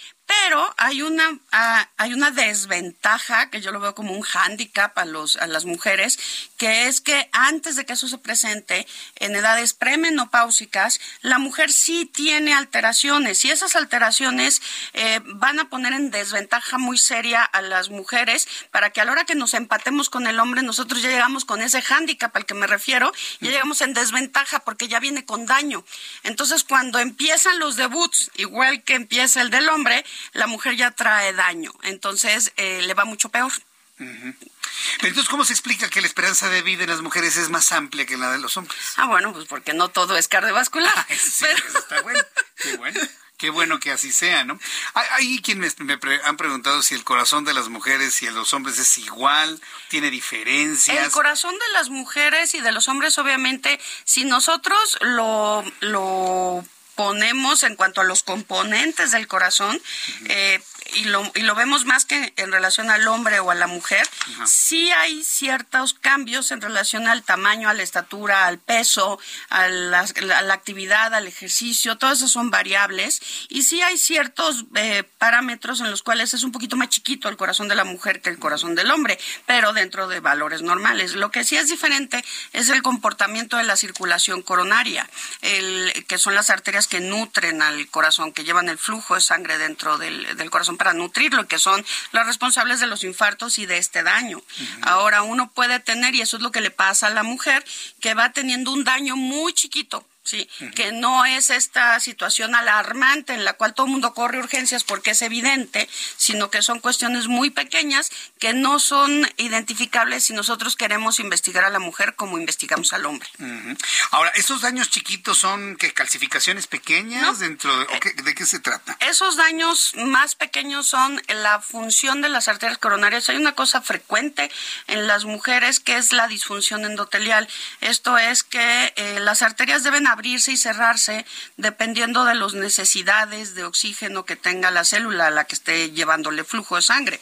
pero hay una, ah, hay una desventaja que yo lo veo como un hándicap a, los, a las mujeres, que es que antes de que eso se presente en edades premenopáusicas, la mujer sí tiene alteraciones y esas alteraciones eh, van a poner en desventaja muy seria a las mujeres para que a la hora que nos empatemos con el hombre, nosotros ya llegamos con ese hándicap al que me refiero, ya llegamos en desventaja porque ya viene con daño. Entonces, cuando empiezan los debuts, igual que empieza el del hombre, la mujer ya trae daño, entonces eh, le va mucho peor. Pero entonces, ¿cómo se explica que la esperanza de vida en las mujeres es más amplia que la de los hombres? Ah, bueno, pues porque no todo es cardiovascular. Ah, sí, eso está bueno. Qué bueno. Qué bueno que así sea, ¿no? Hay, quienes me, han preguntado si el corazón de las mujeres y de los hombres es igual, tiene diferencias. El corazón de las mujeres y de los hombres, obviamente, si nosotros lo, lo ponemos en cuanto a los componentes del corazón, eh, y lo, y lo vemos más que en relación al hombre o a la mujer, sí hay ciertos cambios en relación al tamaño, a la estatura, al peso, a la, actividad, al ejercicio, todas esas son variables y sí hay ciertos eh, parámetros en los cuales es un poquito más chiquito el corazón de la mujer que el corazón del hombre, pero dentro de valores normales. Lo que sí es diferente es el comportamiento de la circulación coronaria, el, que son las arterias que nutren al corazón, que llevan el flujo de sangre dentro del, del corazón para nutrirlo, que son los responsables de los infartos y de este daño. Ahora uno puede tener, y eso es lo que le pasa a la mujer, que va teniendo un daño muy chiquito sí, que no es esta situación alarmante en la cual todo el mundo corre urgencias porque es evidente, sino que son cuestiones muy pequeñas que no son identificables si nosotros queremos investigar a la mujer como investigamos al hombre. Ahora, ¿esos daños chiquitos son que calcificaciones pequeñas dentro de, de qué se trata? Esos daños más pequeños son la función de las arterias coronarias. Hay una cosa frecuente en las mujeres que es la disfunción endotelial. Esto es que eh, las arterias deben abrirse y cerrarse dependiendo de las necesidades de oxígeno que tenga la célula a la que esté llevándole flujo de sangre.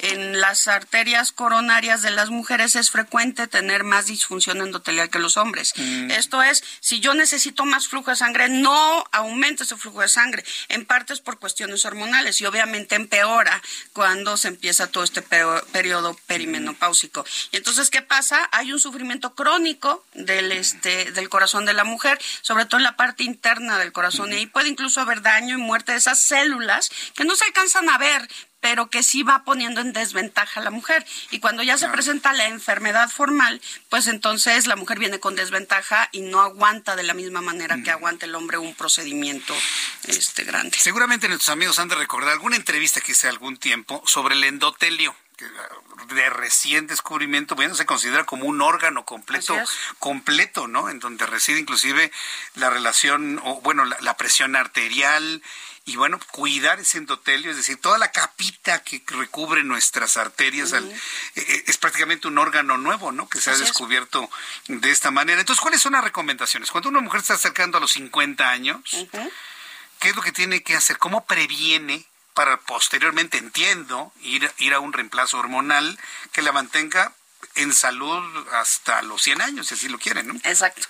En las arterias coronarias de las mujeres es frecuente tener más disfunción endotelial que los hombres. Mm. Esto es, si yo necesito más flujo de sangre, no aumenta ese flujo de sangre. En parte es por cuestiones hormonales y obviamente empeora cuando se empieza todo este periodo perimenopáusico. Y entonces, ¿qué pasa? Hay un sufrimiento crónico del, este, del corazón de la mujer sobre todo en la parte interna del corazón, y ahí puede incluso haber daño y muerte de esas células que no se alcanzan a ver, pero que sí va poniendo en desventaja a la mujer. Y cuando ya se presenta la enfermedad formal, pues entonces la mujer viene con desventaja y no aguanta de la misma manera que aguanta el hombre un procedimiento este grande. Seguramente nuestros amigos han de recordar alguna entrevista que hice algún tiempo sobre el endotelio de recién descubrimiento, bueno, se considera como un órgano completo, completo, ¿no? En donde reside inclusive la relación, o bueno, la, presión arterial, y bueno, cuidar ese endotelio, es decir, toda la capita que recubre nuestras arterias eh, eh, es prácticamente un órgano nuevo, ¿no? Que se ha descubierto de esta manera. Entonces, ¿cuáles son las recomendaciones? Cuando una mujer está acercando a los 50 años, ¿qué es lo que tiene que hacer? ¿Cómo previene para posteriormente, entiendo, ir, ir a un reemplazo hormonal que la mantenga en salud hasta los 100 años, si así lo quieren, ¿no? Exacto.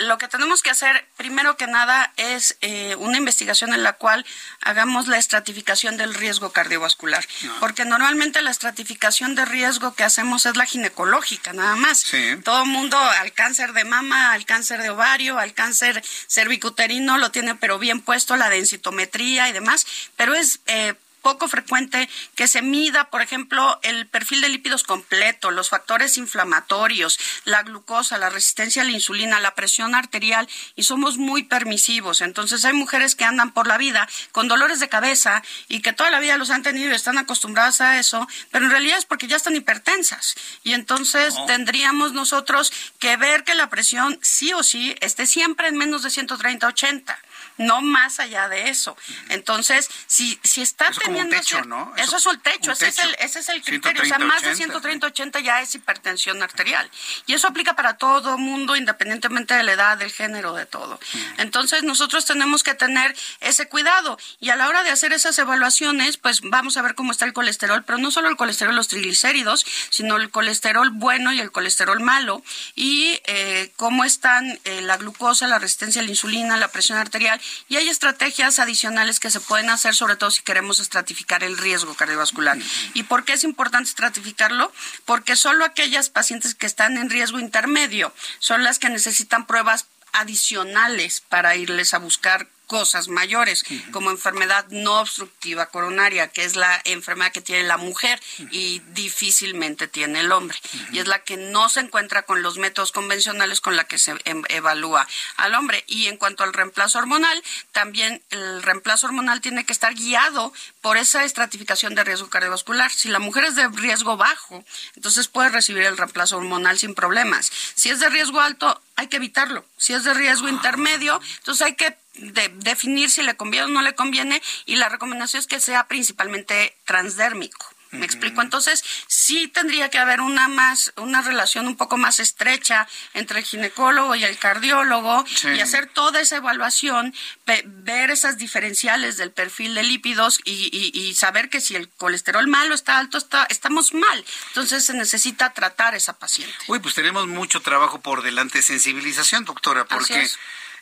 lo que tenemos que hacer, primero que nada, es eh, una investigación en la cual hagamos la estratificación del riesgo cardiovascular. Ah. Porque normalmente la estratificación de riesgo que hacemos es la ginecológica, nada más. Todo el mundo al cáncer de mama, al cáncer de ovario, al cáncer cervicuterino lo tiene pero bien puesto, la densitometría y demás, pero es... Eh, poco frecuente que se mida, por ejemplo, el perfil de lípidos completo, los factores inflamatorios, la glucosa, la resistencia a la insulina, la presión arterial y somos muy permisivos. Entonces hay mujeres que andan por la vida con dolores de cabeza y que toda la vida los han tenido y están acostumbradas a eso, pero en realidad es porque ya están hipertensas. Y entonces tendríamos nosotros que ver que la presión sí o sí esté siempre en menos de 130-80 no más allá de eso. Entonces, si, si está teniendo... Techo, ¿no? Eso, es el techo, ese, Es el, ese es el criterio. o sea, más de 130-80 ya es hipertensión arterial. Y eso aplica para todo mundo, independientemente de la edad, del género, de todo. Entonces, nosotros tenemos que tener ese cuidado. Y a la hora de hacer esas evaluaciones, pues vamos a ver cómo está el colesterol, pero no solo el colesterol, los triglicéridos, sino el colesterol bueno y el colesterol malo. Y eh, cómo están eh, la glucosa, la resistencia a la insulina, la presión arterial y hay estrategias adicionales que se pueden hacer, sobre todo si queremos estratificar el riesgo cardiovascular. ¿Y por qué es importante estratificarlo? Porque solo aquellas pacientes que están en riesgo intermedio son las que necesitan pruebas adicionales para irles a buscar cosas mayores, como enfermedad no obstructiva coronaria, que es la enfermedad que tiene la mujer y difícilmente tiene el hombre. Y es la que no se encuentra con los métodos convencionales con la que se em, evalúa al hombre. Y en cuanto al reemplazo hormonal, también el reemplazo hormonal tiene que estar guiado por esa estratificación de riesgo cardiovascular. Si la mujer es de riesgo bajo, entonces puede recibir el reemplazo hormonal sin problemas. Si es de riesgo alto, hay que evitarlo. Si es de riesgo intermedio, entonces hay que definir si le conviene o no le conviene y la recomendación es que sea principalmente transdérmico. ¿Me explico? Entonces, sí tendría que haber una más, una relación un poco más estrecha entre el ginecólogo y el cardiólogo y hacer toda esa evaluación, ver esas diferenciales del perfil de lípidos y, saber que si el colesterol malo está alto, está, estamos mal. Entonces se necesita tratar a esa paciente. Uy, pues tenemos mucho trabajo por delante de sensibilización, doctora, porque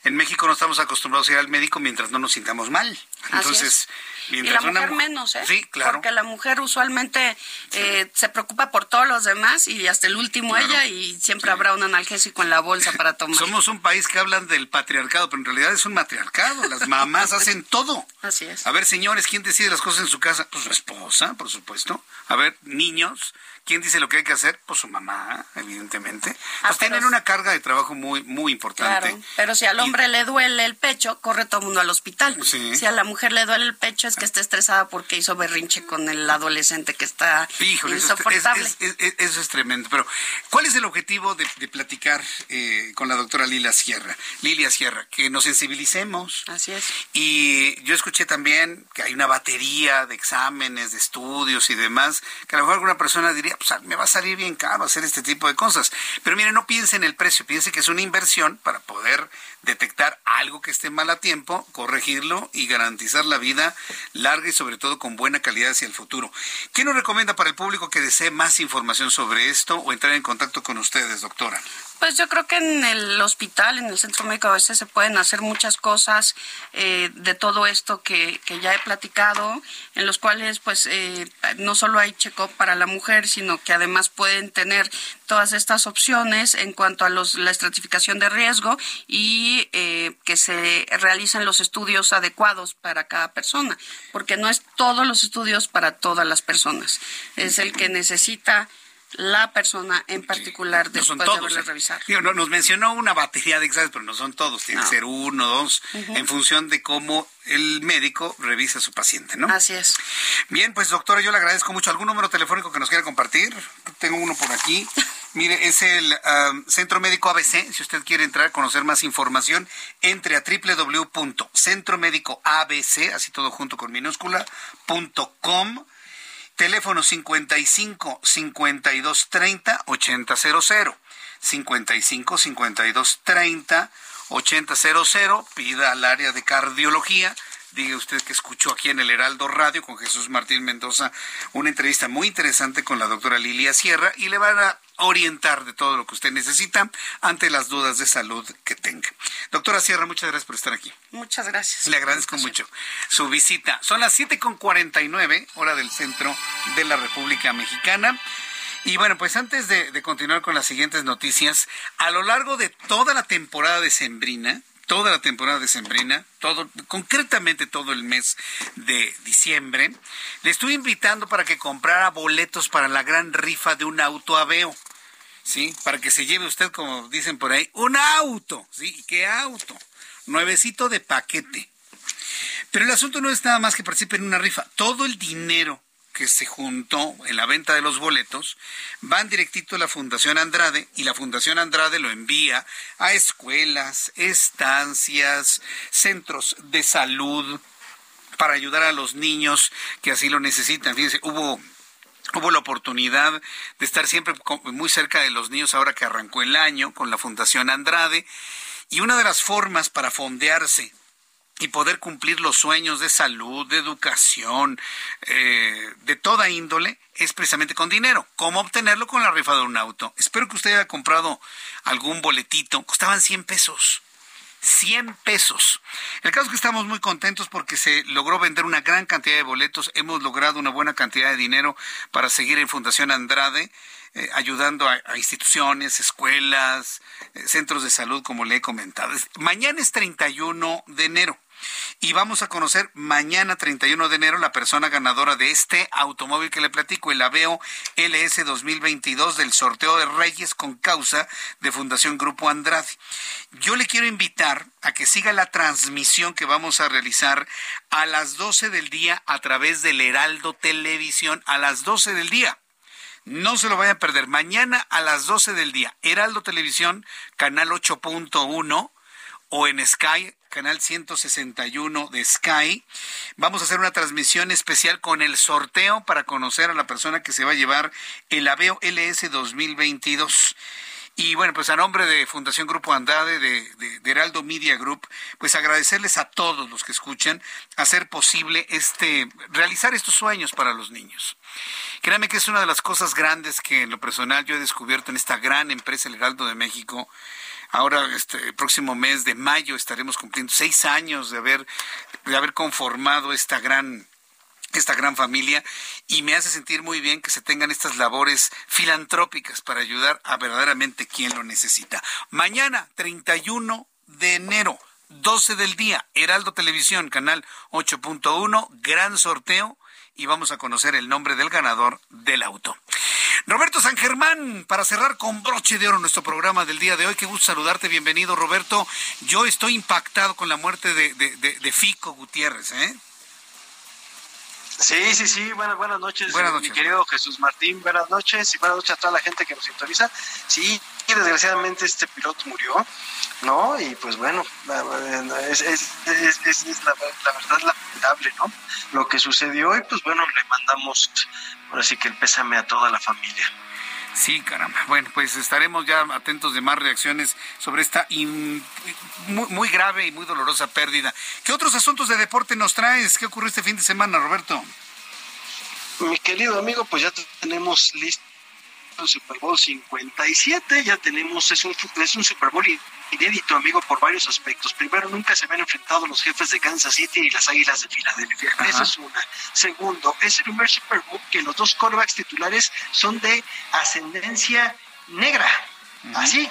en México no estamos acostumbrados a ir al médico mientras no nos sintamos mal. Entonces, y la mujer menos, ¿eh? Sí, claro. Porque la mujer usualmente eh, se preocupa por todos los demás y hasta el último ella y siempre habrá un analgésico en la bolsa para tomar. Somos un país que hablan del patriarcado, pero en realidad es un matriarcado. Las mamás hacen todo. Así es. A ver, señores, ¿quién decide las cosas en su casa? Pues su esposa, por supuesto. A ver, niños, ¿Quién dice lo que hay que hacer? Pues su mamá, evidentemente. Ah, pues tienen una carga de trabajo muy, muy importante. Claro, pero si al hombre le duele el pecho, corre todo el mundo al hospital. Si a la mujer le duele el pecho, es que está estresada porque hizo berrinche con el adolescente que está insoportable. Eso es, tremendo. Pero, ¿cuál es el objetivo de, platicar eh, con la doctora Lilia Sierra? Lilia Sierra, que nos sensibilicemos. Así es. Y yo escuché también que hay una batería de exámenes, de estudios y demás, que a lo mejor alguna persona diría, pues me va a salir bien caro hacer este tipo de cosas. Pero mire, no piense en el precio, piense que es una inversión para poder detectar algo que esté mal a tiempo, corregirlo y garantizar la vida larga y sobre todo con buena calidad hacia el futuro. ¿Qué nos recomienda para el público que desee más información sobre esto o entrar en contacto con ustedes, doctora? Pues yo creo que en el hospital, en el centro médico, a veces se pueden hacer muchas cosas eh, de todo esto que, que, ya he platicado, en los cuales pues eh, no solo hay check-up para la mujer, sino que además pueden tener todas estas opciones en cuanto a los, la estratificación de riesgo y eh, que se realicen los estudios adecuados para cada persona, porque no es todos los estudios para todas las personas, es el que necesita la persona en particular después de haberle revisado. nos mencionó una batería de exámenes, pero no son todos, tiene que ser uno, dos, en función de cómo el médico revisa a su paciente, ¿no? Así es. Bien, pues doctora, yo le agradezco mucho. ¿Algún número telefónico que nos quiera compartir? Tengo uno por aquí. Mire, es el um, Centro Médico ABC. Si usted quiere entrar a conocer más información, entre a www.centromédicoabc, así todo junto con minúscula, punto com Teléfono 55 52 30 8000. 55 52 30 8000. Pida al área de cardiología. Diga usted que escuchó aquí en el Heraldo Radio con Jesús Martín Mendoza una entrevista muy interesante con la doctora Lilia Sierra y le van a orientar de todo lo que usted necesita ante las dudas de salud que tenga. Doctora Sierra, muchas gracias por estar aquí. Muchas gracias. Le agradezco mucho su visita. Son las 7.49, hora del centro de la República Mexicana. Y bueno, pues antes de, de, continuar con las siguientes noticias, a lo largo de toda la temporada de Sembrina, toda la temporada de Sembrina, todo, concretamente todo el mes de diciembre, le estuve invitando para que comprara boletos para la gran rifa de un auto aveo. ¿Sí? Para que se lleve usted, como dicen por ahí, un auto. ¿Sí? ¿Qué auto? Nuevecito de paquete. Pero el asunto no es nada más que participe en una rifa. Todo el dinero que se juntó en la venta de los boletos van directito a la Fundación Andrade y la Fundación Andrade lo envía a escuelas, estancias, centros de salud para ayudar a los niños que así lo necesitan. Fíjense, hubo Hubo la oportunidad de estar siempre muy cerca de los niños ahora que arrancó el año con la Fundación Andrade y una de las formas para fondearse y poder cumplir los sueños de salud, de educación, eh, de toda índole, es precisamente con dinero. ¿Cómo obtenerlo? Con la rifa de un auto. Espero que usted haya comprado algún boletito. Costaban 100 pesos. 100 pesos. El caso es que estamos muy contentos porque se logró vender una gran cantidad de boletos. Hemos logrado una buena cantidad de dinero para seguir en Fundación Andrade. Eh, ayudando a, instituciones, escuelas, eh, centros de salud, como le he comentado. Mañana es 31 de enero. Y vamos a conocer mañana 31 de enero la persona ganadora de este automóvil que le platico, el Aveo LS 2022 del sorteo de Reyes con causa de Fundación Grupo Andrade. Yo le quiero invitar a que siga la transmisión que vamos a realizar a las 12 del día a través del Heraldo Televisión, a las 12 del día. No se lo vayan a perder. Mañana a las 12 del día, Heraldo Televisión, canal 8.1 o en Sky, canal 161 de Sky. Vamos a hacer una transmisión especial con el sorteo para conocer a la persona que se va a llevar el Aveo LS 2022. Y bueno, pues a nombre de Fundación Grupo Andade, de, de, Heraldo Media Group, pues agradecerles a todos los que escuchan hacer posible este, realizar estos sueños para los niños. Créanme que es una de las cosas grandes que en lo personal yo he descubierto en esta gran empresa, el Heraldo de México. Ahora, este el próximo mes de mayo estaremos cumpliendo seis años de haber, de haber conformado esta gran esta gran familia y me hace sentir muy bien que se tengan estas labores filantrópicas para ayudar a verdaderamente quien lo necesita. Mañana, 31 de enero, 12 del día, Heraldo Televisión, canal 8.1, gran sorteo y vamos a conocer el nombre del ganador del auto. Roberto San Germán, para cerrar con broche de oro nuestro programa del día de hoy, qué gusto saludarte, bienvenido Roberto. Yo estoy impactado con la muerte de, de Fico Gutiérrez, ¿eh? Sí, sí, sí, buenas, buenas noches, mi querido Jesús Martín, buenas noches y buenas noches a toda la gente que nos sintoniza. Sí, desgraciadamente este piloto murió, ¿no? Y pues bueno, es, es, es, es la, verdad lamentable, ¿no? Lo que sucedió y pues bueno, le mandamos ahora sí que el pésame a toda la familia. Sí, caramba. Bueno, pues estaremos ya atentos de más reacciones sobre esta muy, muy, grave y muy dolorosa pérdida. ¿Qué otros asuntos de deporte nos traes? ¿Qué ocurrió este fin de semana, Roberto? Mi querido amigo, pues ya tenemos listo el Super Bowl 57, ya tenemos, es un, es un Super Bowl inédito, amigo, por varios aspectos. Primero, nunca se habían enfrentado los jefes de Kansas City y las Águilas de Filadelfia. Esa es una. Segundo, es el primer Super Bowl que los dos quarterbacks titulares son de ascendencia negra. Así,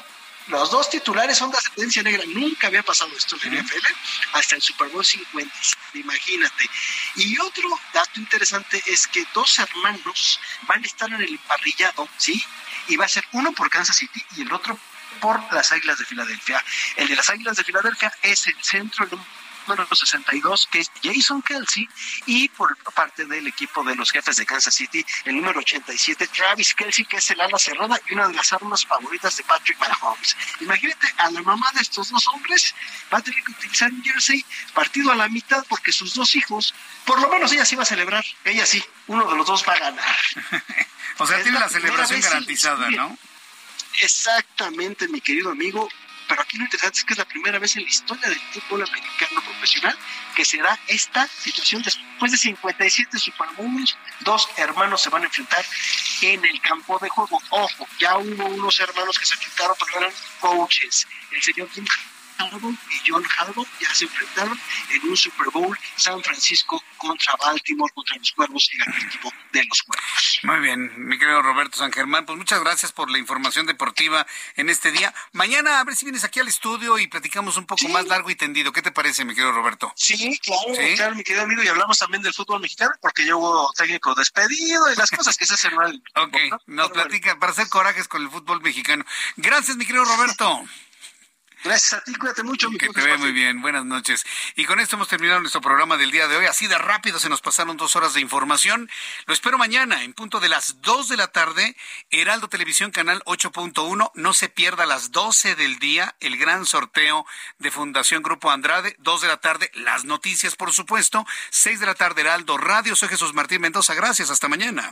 los dos titulares son de ascendencia negra. Nunca había pasado esto en la NFL hasta el Super Bowl 50. Imagínate. Y otro dato interesante es que dos hermanos van a estar en el emparrillado, ¿sí? Y va a ser uno por Kansas City y el otro por las Águilas de Filadelfia. El de las Águilas de Filadelfia es el centro número 62, que es Jason Kelsey, y por parte del equipo de los jefes de Kansas City, el número 87, Travis Kelsey, que es el ala cerrada y una de las armas favoritas de Patrick Mahomes. Imagínate, a la mamá de estos dos hombres va a tener que utilizar un jersey partido a la mitad porque sus dos hijos, por lo menos ella sí va a celebrar, ella sí, uno de los dos va a ganar. o sea, tiene la celebración garantizada, ¿no? Exactamente, mi querido amigo. Pero aquí lo interesante es que es la primera vez en la historia del fútbol americano profesional que se da esta situación. Después de 57 Super Bowls, dos hermanos se van a enfrentar en el campo de juego. Ojo, ya hubo unos hermanos que se enfrentaron, pero eran coaches. El señor Jim y John Harbaugh ya se enfrentaron en un Super Bowl San Francisco contra Baltimore, contra los Cuervos y el equipo de los Cuervos. Muy bien, mi querido Roberto San Germán, pues muchas gracias por la información deportiva en este día. Mañana a ver si vienes aquí al estudio y platicamos un poco más largo y tendido. ¿Qué te parece, mi querido Roberto? Sí, claro, claro, mi querido amigo, y hablamos también del fútbol mexicano porque yo hubo técnico despedido y las cosas que se hacen mal. ok, nos platica para hacer corajes con el fútbol mexicano. Gracias, mi querido Roberto. Gracias a ti, cuídate mucho. Que te ve muy bien, buenas noches. Y con esto hemos terminado nuestro programa del día de hoy. Así de rápido se nos pasaron dos horas de información. Lo espero mañana en punto de las 2 de la tarde, Heraldo Televisión Canal 8.1. No se pierda a las 12 del día el gran sorteo de Fundación Grupo Andrade. 2 de la tarde, las noticias, por supuesto. 6 de la tarde, Heraldo Radio. Soy Jesús Martín Mendoza. Gracias, hasta mañana.